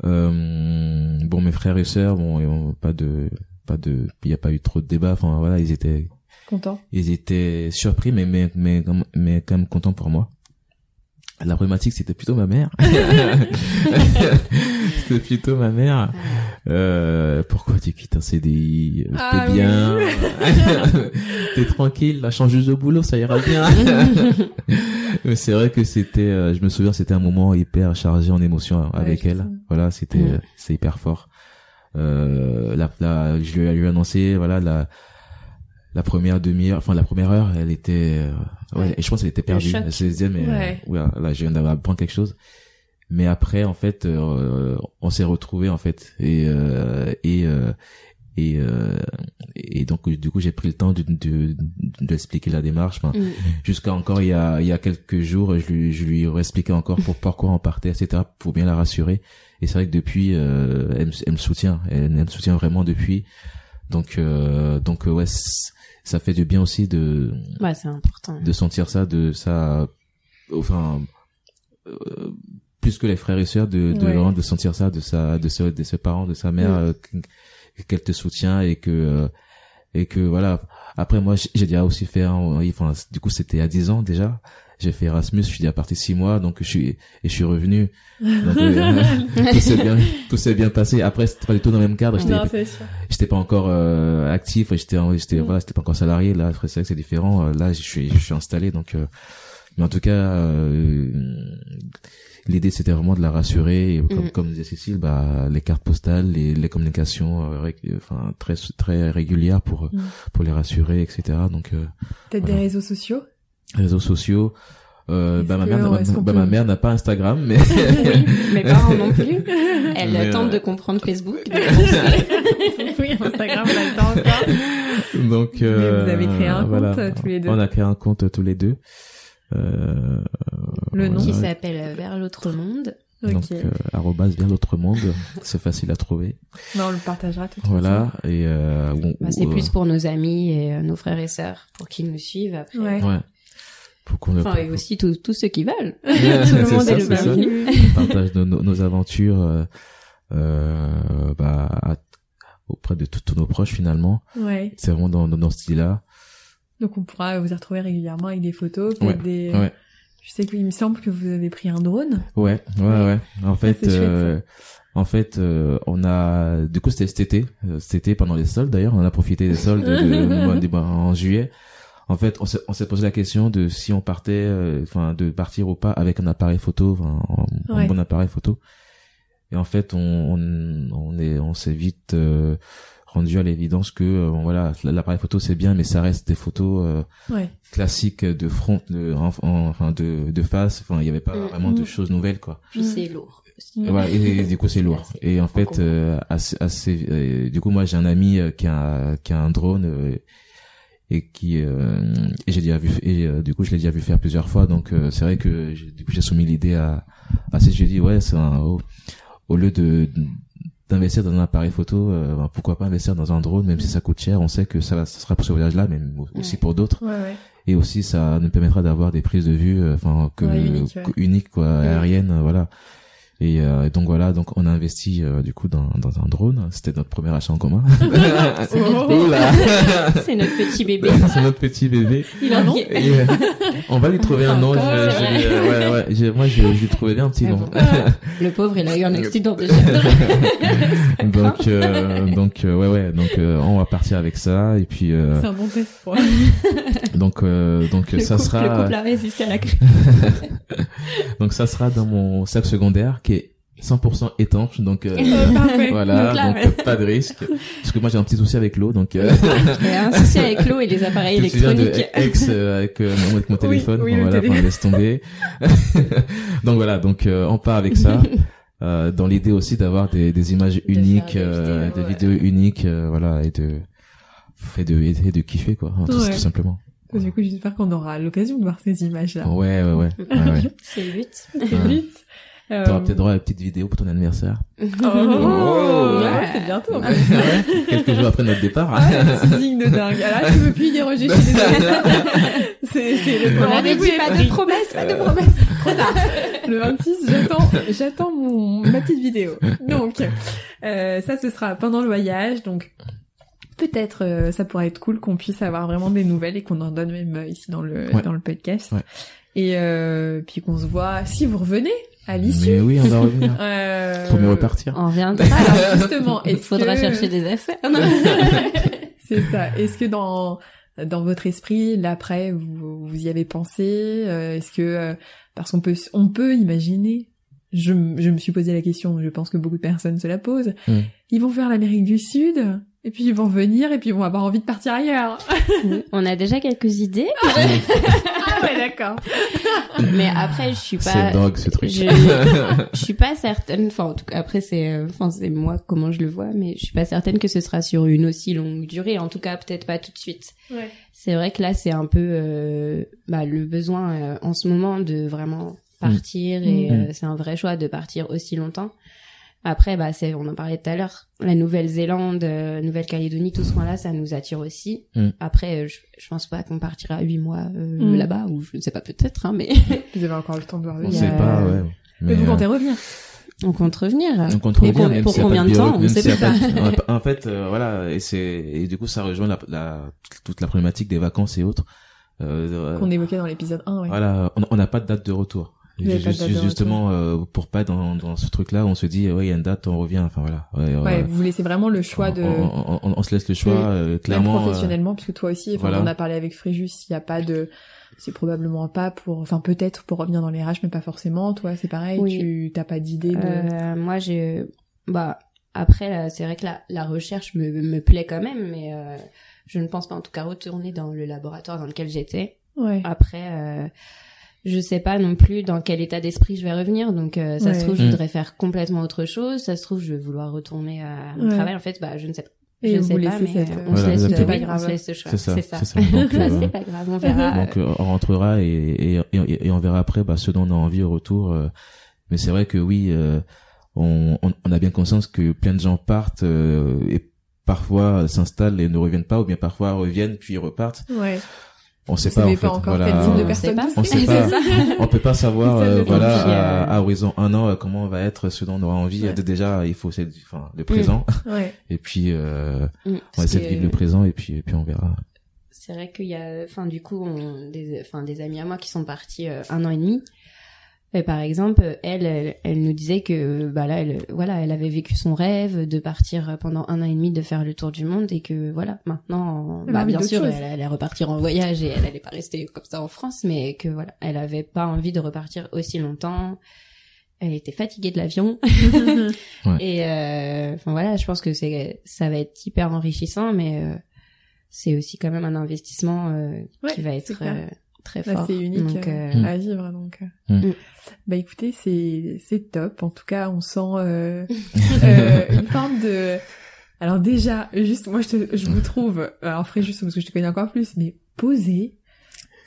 Euh, bon, mes frères et sœurs, bon, ils ont pas de, pas de, il y a pas eu trop de débats. Enfin voilà, ils étaient, Content. ils étaient surpris, mais mais mais, mais quand même contents pour moi. La problématique, c'était plutôt ma mère. [LAUGHS] [LAUGHS] c'était plutôt ma mère. Euh, pourquoi tu quittes un CDI T'es Ah oui. bien. [LAUGHS] T'es tranquille, là, change juste de boulot, ça ira bien. Mais c'est vrai que c'était, euh, je me souviens, c'était un moment hyper chargé en émotions avec elle. sais. Voilà, c'était, euh, c'est hyper fort. Euh, la, la, je lui ai, je lui ai annoncé, voilà, la, la première demi-heure, enfin la première heure, elle était, euh, ouais, Ouais. et je pense qu'elle était perdue. Elle se disait, mais Ouais. euh, ouais, là, je viens d'apprendre quelque chose. Mais après, en fait, euh, on s'est retrouvés en fait, et euh, et euh, et euh, et donc du coup, j'ai pris le temps de de d'expliquer la démarche. Enfin, Mm. jusqu'à encore il y a il y a quelques jours, je lui je lui ai expliqué encore pour pourquoi on partait, etc. Pour bien la rassurer. Et c'est vrai que depuis, euh, elle, me- elle me soutient, elle, elle me soutient vraiment depuis. Donc euh, donc ouais, ça fait du bien aussi de ouais, c'est important. de sentir ça, de ça, enfin, euh, plus que les frères et sœurs, de, de Ouais. de sentir ça, de sa, de ses, de ses parents, de sa mère, Mm. euh, qu- qu'elle te soutient et que, euh, et que voilà. Après, moi, j'ai déjà aussi fait, un- enfin, du coup, c'était à 10 ans déjà. J'ai fait Erasmus, je suis déjà parti six mois, donc je suis, et je suis revenu. Donc, [LAUGHS] euh, [LAUGHS] tout s'est bien, tout s'est bien passé. Après, c'était pas du tout dans le même cadre. J'étais, j'étais pas encore euh, actif j'étais j'étais voilà j'étais pas encore salarié là après c'est vrai que c'est différent Euh, là je suis je suis installé donc euh, mais en tout cas euh, l'idée c'était vraiment de la rassurer et comme Mm. comme disait Cécile bah les cartes postales les les communications ré- enfin très très régulières pour Mm. pour les rassurer etc donc euh, Peut-être des réseaux sociaux. Réseaux sociaux euh, bah ma mère, est-ce bah, bah, peut- ma mère n'a pas Instagram mais [LAUGHS] Mes parents [LAUGHS] non plus. Elle Mais, tente euh, de comprendre Facebook. [LAUGHS] oui, Instagram, on a le temps encore. donc euh, vous avez créé un compte, voilà. euh, tous les deux on a créé un compte euh, tous les deux euh, Le nom qui s'appelle Vers l'autre monde. Donc, euh, arrobase vers l'autre monde, c'est facile à trouver. Non, on le partagera tout de Voilà, et euh, Bah, c'est euh, plus pour nos amis et euh, nos frères et sœurs pour qu'ils nous suivent après. Ouais. Ouais. Qu'on Enfin, et aussi tous tous ceux qui veulent. [LAUGHS] Tout le monde ça, est le bienvenu. On partage nos, nos, aventures euh, euh, bah, à- auprès de tous nos proches finalement. Ouais. C'est vraiment dans, dans, dans ce style-là. Donc on pourra vous retrouver régulièrement avec des photos, Ouais, des. ouais. Je sais qu'il me semble que vous avez pris un drone. Ouais, ouais, ouais. En fait, chouette, euh, en fait, euh, on a, du coup, c'était cet été, euh, cet été pendant les soldes d'ailleurs, on a profité des soldes de, [LAUGHS] de- de- en juillet. En fait, on s'est, on s'est posé la question de si on partait, euh, enfin, de partir ou pas avec un appareil photo, enfin, un, un Ouais. bon appareil photo. Et en fait, on, on, on est, on s'est vite euh, rendu à l'évidence que, euh, bon, voilà, l'appareil photo c'est bien, mais ça reste des photos euh, Ouais. classiques de front, de, en- en- enfin, de, de face. Enfin, il y avait pas Mm. vraiment de Mm. choses nouvelles, quoi. Puis c'est lourd. Mm. Et Voilà, et, et du coup c'est lourd. Et en fait, euh, assez, assez, euh, du coup moi j'ai un ami euh, qui a, qui a un drone euh, et qui, euh, et j'ai déjà vu, et euh, du coup je l'ai déjà vu faire plusieurs fois. Donc euh, c'est vrai que j'ai- du coup j'ai soumis l'idée à, à ce j'ai dit ouais c'est un, au, au lieu de d'investir dans un appareil photo, euh, ben, pourquoi pas investir dans un drone, même si ça coûte cher. On sait que ça, ça sera pour ce voyage-là, mais aussi Ouais. pour d'autres. Ouais, ouais. Et aussi, ça nous permettra d'avoir des prises de vue, euh, enfin, que, uniques, ouais. que- uniques, quoi, aériennes, voilà. Et euh, donc voilà, donc on a investi euh, du coup dans, dans un drone. C'était notre premier achat en commun. [LAUGHS] C'est notre, [LAUGHS] c'est notre petit bébé. [LAUGHS] C'est notre petit bébé. Il en Et, euh, on va lui trouver un nom. Encore, je- je- vrai. ouais, ouais. j'ai- Moi, je, je lui trouvais bien un petit Ah nom. bon. Le pauvre, il a eu un accident déjà. donc, euh, donc, euh, ouais, ouais. Donc, euh, on va partir avec ça. Et puis, euh, C'est un bon test pour. donc, euh, donc, le ça couple, sera. le couple a résisté à la crise. Donc ça sera dans mon sac secondaire 100% étanche. Donc euh, [LAUGHS] [LAUGHS] voilà, Donc là, donc ouais. pas de risque. Parce que moi j'ai un petit souci avec l'eau, donc euh, [LAUGHS] un souci avec l'eau et les appareils je souviens de électroniques. ex euh, avec, euh, mon- avec mon Oui, téléphone? oui, Bon, le voilà, téléphone. enfin, laisse tomber. donc voilà, donc euh, on part avec ça. euh, dans l'idée aussi d'avoir des, des images De uniques, des euh, vidéos, des ouais. vidéos uniques, euh, voilà, et de et de et de kiffer quoi, tout, Ouais. tout simplement. Du coup, j'espère qu'on aura l'occasion de voir ces images-là. Ouais, ouais, ouais. ouais, ouais. C'est le but. C'est Ouais. vite. Euh, T'auras peut-être droit à une petite vidéo pour ton anniversaire. [LAUGHS] Oh, Oh. ouais, c'est bientôt. en Ah, Quelques jours après notre départ. Ah, teasing de dingue. Alors, tu veux plus y déroger, je suis désolée. [LAUGHS] c'est, c'est le On avait dit pas de promesses, pas de. Trop tard. Le 26, j'attends, j'attends mon, ma petite vidéo. Donc, euh, ça, ce sera pendant le voyage. Donc, peut-être, euh, ça pourrait être cool qu'on puisse avoir vraiment des nouvelles et qu'on en donne même euh, ici dans le, Ouais. dans le podcast. Ouais. Et euh, puis qu'on se voit, si vous revenez à l'issue. Mais oui, on va revenir. [LAUGHS] Euh, Pour mieux repartir. On reviendra. Alors, [LAUGHS] justement, Il faudra que- chercher des affaires. [LAUGHS] C'est ça. Est-ce que dans dans votre esprit, l'après, vous, vous y avez pensé euh, Est-ce que euh, parce qu'on peut on peut imaginer je, je me suis posé la question, je pense que beaucoup de personnes se la posent. Mm. Ils vont faire l'Amérique du Sud, et puis ils vont venir, et puis ils vont avoir envie de partir ailleurs. [LAUGHS] On a déjà quelques idées, [LAUGHS] ah ouais, d'accord. mais après, je suis pas. C'est dog ce truc. Je, [LAUGHS] je suis pas certaine. Enfin, en tout cas, après c'est, euh, enfin c'est moi comment je le vois, mais je suis pas certaine que ce sera sur une aussi longue durée. En tout cas, peut-être pas tout de suite. Ouais. C'est vrai que là, c'est un peu euh, bah, le besoin euh, en ce moment de vraiment partir et Mm. euh, c'est un vrai choix de partir aussi longtemps. Après, bah, c'est, on en parlait tout à l'heure, la Nouvelle-Zélande, euh, Nouvelle-Calédonie, tout ce coin-là, ça nous attire aussi. Mm. Après, euh, je, je pense pas qu'on partira huit mois euh, Mm. là-bas, ou je ne sais pas, peut-être, hein, mais [LAUGHS] Vous avez encore le temps de voir On sait pas, ouais. Mais vous euh, comptez revenir on compte revenir. On compte Mais revenir, pour- même pour combien pas de temps, on même sait a pas. de- [LAUGHS] En fait, euh, voilà, et c'est et du coup ça rejoint la, la toute la problématique des vacances et autres. Euh, qu'on évoquait dans l'épisode 1, ouais. Voilà, on n'a pas de date de retour. Juste- justement, euh, pour pas être dans, dans ce truc-là, on se dit, ouais, il y a une date, on revient. Enfin voilà. Ouais, Ouais, ouais. vous laissez vraiment le choix de... On, on- on- on se laisse le choix, euh, Même clairement. euh, professionnellement, puisque toi aussi, enfin, voilà. on en a parlé avec Fréjus, il n'y a pas de, c'est probablement pas pour, enfin peut-être pour revenir dans les RH, mais pas forcément. Toi, c'est pareil, Oui. tu t'as pas d'idée de. Euh, moi, j'ai, bah, après, c'est vrai que la, la recherche me, me plaît quand même, mais euh, je ne pense pas en tout cas retourner dans le laboratoire dans lequel j'étais. Ouais. Après, euh, je sais pas non plus dans quel état d'esprit je vais revenir, donc euh, ça Ouais. se trouve, je Mm. voudrais faire complètement autre chose, ça se trouve, je vais vouloir retourner à mon Ouais. travail. En fait, bah, je ne sais pas. Et je sais pas, mais cette- on Voilà, se laisse, oui, grave. on se laisse le choix. C'est ça, C'est ça. c'est ça. Donc, [LAUGHS] euh, c'est pas grave, on verra. Donc euh, on rentrera et, et, et, et on verra après bah, ce dont on a envie au retour. euh. mais c'est vrai que oui, euh, on, on, on a bien conscience que plein de gens partent euh, et parfois s'installent et ne reviennent pas, ou bien parfois reviennent puis repartent. Ouais. On sait pas en fait. pas encore voilà, quel type de on- pas. On sait pas. [LAUGHS] On peut pas savoir euh, voilà Euh, à horizon un an euh, comment va être ce dont on aura envie. Ouais. Déjà, il faut c'est enfin le présent Ouais. [LAUGHS] et puis euh, Mm, on essayer de vivre le présent et puis et puis on verra. C'est vrai qu'il y a, enfin, du coup, on, des, enfin, des amis à moi qui sont partis euh, un an et demi. Et par exemple, euh, elle, elle, elle nous disait que, bah là, elle, voilà, elle avait vécu son rêve de partir pendant un an et demi, de faire le tour du monde, et que voilà, maintenant, bah bien sûr, elle allait repartir en voyage et elle allait pas rester comme ça en France, mais que voilà, elle avait pas envie de repartir aussi longtemps. Elle était fatiguée de l'avion. [LAUGHS] Et euh, enfin voilà, je pense que c'est ça va être hyper enrichissant, mais euh, c'est aussi quand même un investissement euh, Ouais, qui va être euh, très Bah, fort. c'est unique Donc, euh, euh, à vivre donc. Mm. Mm. Bah écoutez, c'est c'est top. En tout cas, on sent euh, [LAUGHS] euh, une forme de. Alors déjà, juste moi je, te, je vous trouve. Alors Fréjus juste parce que je te connais encore plus, mais posé,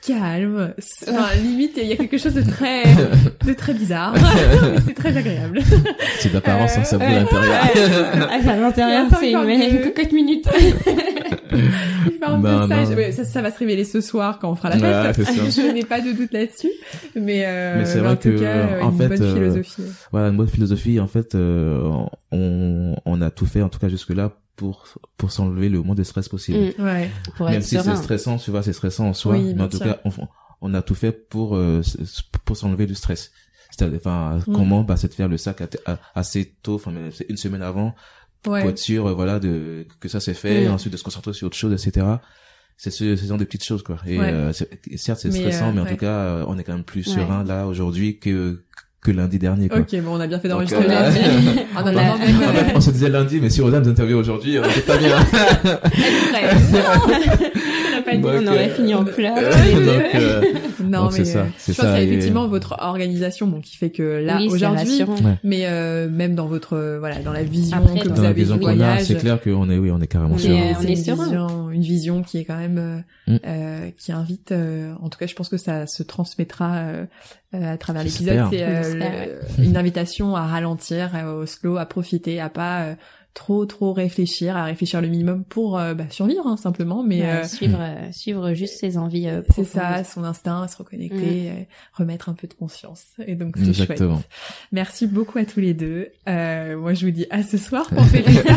calme. Enfin, [LAUGHS] limite, il y a quelque chose de très [LAUGHS] de très bizarre. c'est très agréable. C'est d'apparence, hein, ça à ouais. l'intérieur. Ah, à l'intérieur, c'est une cocotte minute. Non, de. Ouais, ça, ça va se révéler ce soir quand on fera la fête. [LAUGHS] je n'ai pas de doute là-dessus. Mais, euh, Mais c'est en vrai tout que, cas, en une fait, bonne euh, philosophie. Voilà, une bonne philosophie. En fait, euh, on, on a tout fait, en tout cas jusque-là, pour pour s'enlever le moins de stress possible. Mm, Ouais. pour Même être si c'est stressant, tu vois, c'est stressant en soi. Oui, mais en tout sûr. cas, on, on a tout fait pour euh, pour s'enlever du stress. C'est-à-dire, enfin, Mm. comment bah, c'est de faire le sac assez tôt, enfin, une semaine avant, Ouais. sûr, euh, voilà, de que ça s'est fait, et Mm. ensuite de se concentrer sur autre chose, etc. C'est ce, ce genre de petites choses, quoi. Et Ouais. euh, c'est- certes, c'est stressant, euh, mais en ouais. tout cas, euh, on est quand même plus serein là aujourd'hui que que lundi dernier, quoi. Ok, bon, on a bien fait d'enregistrer lundi. [LAUGHS] On En a- on se disait lundi, mais si Rosa nous interviewe aujourd'hui, on était pas bien. [LAUGHS] [LAUGHS] pas compagnie, on aurait fini en pleurs. [LAUGHS] donc, [LAUGHS] euh, Non, donc mais c'est ça, euh, c'est je pense qu'il y a effectivement votre organisation bon, qui fait que là, aujourd'hui, mais euh, même dans votre, euh, voilà, dans la vision Après, que vous dans la avez vision du qu'on a, voyage, c'est clair qu'on est, oui, on est carrément on est serein. vision, une vision qui est quand même, euh, Mm. euh, qui invite, euh, en tout cas, je pense que ça se transmettra euh, euh, à travers J'espère. l'épisode. C'est euh, une invitation à ralentir, euh, au slow, à profiter, à pas euh, trop trop réfléchir, à réfléchir le minimum pour euh, bah, survivre hein, simplement, mais Ouais, euh, suivre, euh, suivre juste ses envies euh, c'est ça, son instinct, se reconnecter, euh, remettre un peu de conscience. Et donc c'est chouette. Exactement. Merci beaucoup à tous les deux. Euh, moi je vous dis à ce soir pour [LAUGHS] fêter ça.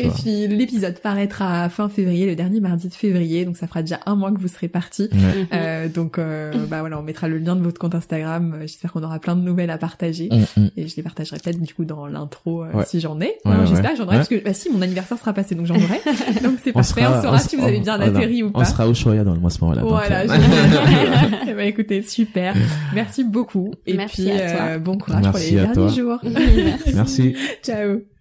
Et puis l'épisode paraîtra fin février, le dernier mardi de février, donc ça fera déjà un mois que vous serez partis. Ouais. Mhm. Euh, donc euh, bah voilà, on mettra le lien de votre compte Instagram. J'espère qu'on aura plein de nouvelles à partager. Mm, mm. Et je les partagerai peut-être du coup dans l'intro euh, Ouais. si j'en ai. Ouais, Hein, ouais, J'espère ouais. que j'en aurai Ouais. parce que bah si mon anniversaire sera passé donc j'en aurai. [LAUGHS] donc c'est On parfait. sera, on saura si vous avez bien atterri ou On pas. sera au Choya dans le mois à ce moment-là. Voilà. [LAUGHS] [LAUGHS] ben, écoutez, super. Merci beaucoup. Et Merci puis à toi. euh, bon courage pour les derniers toi. jours. Merci. Merci. Ciao.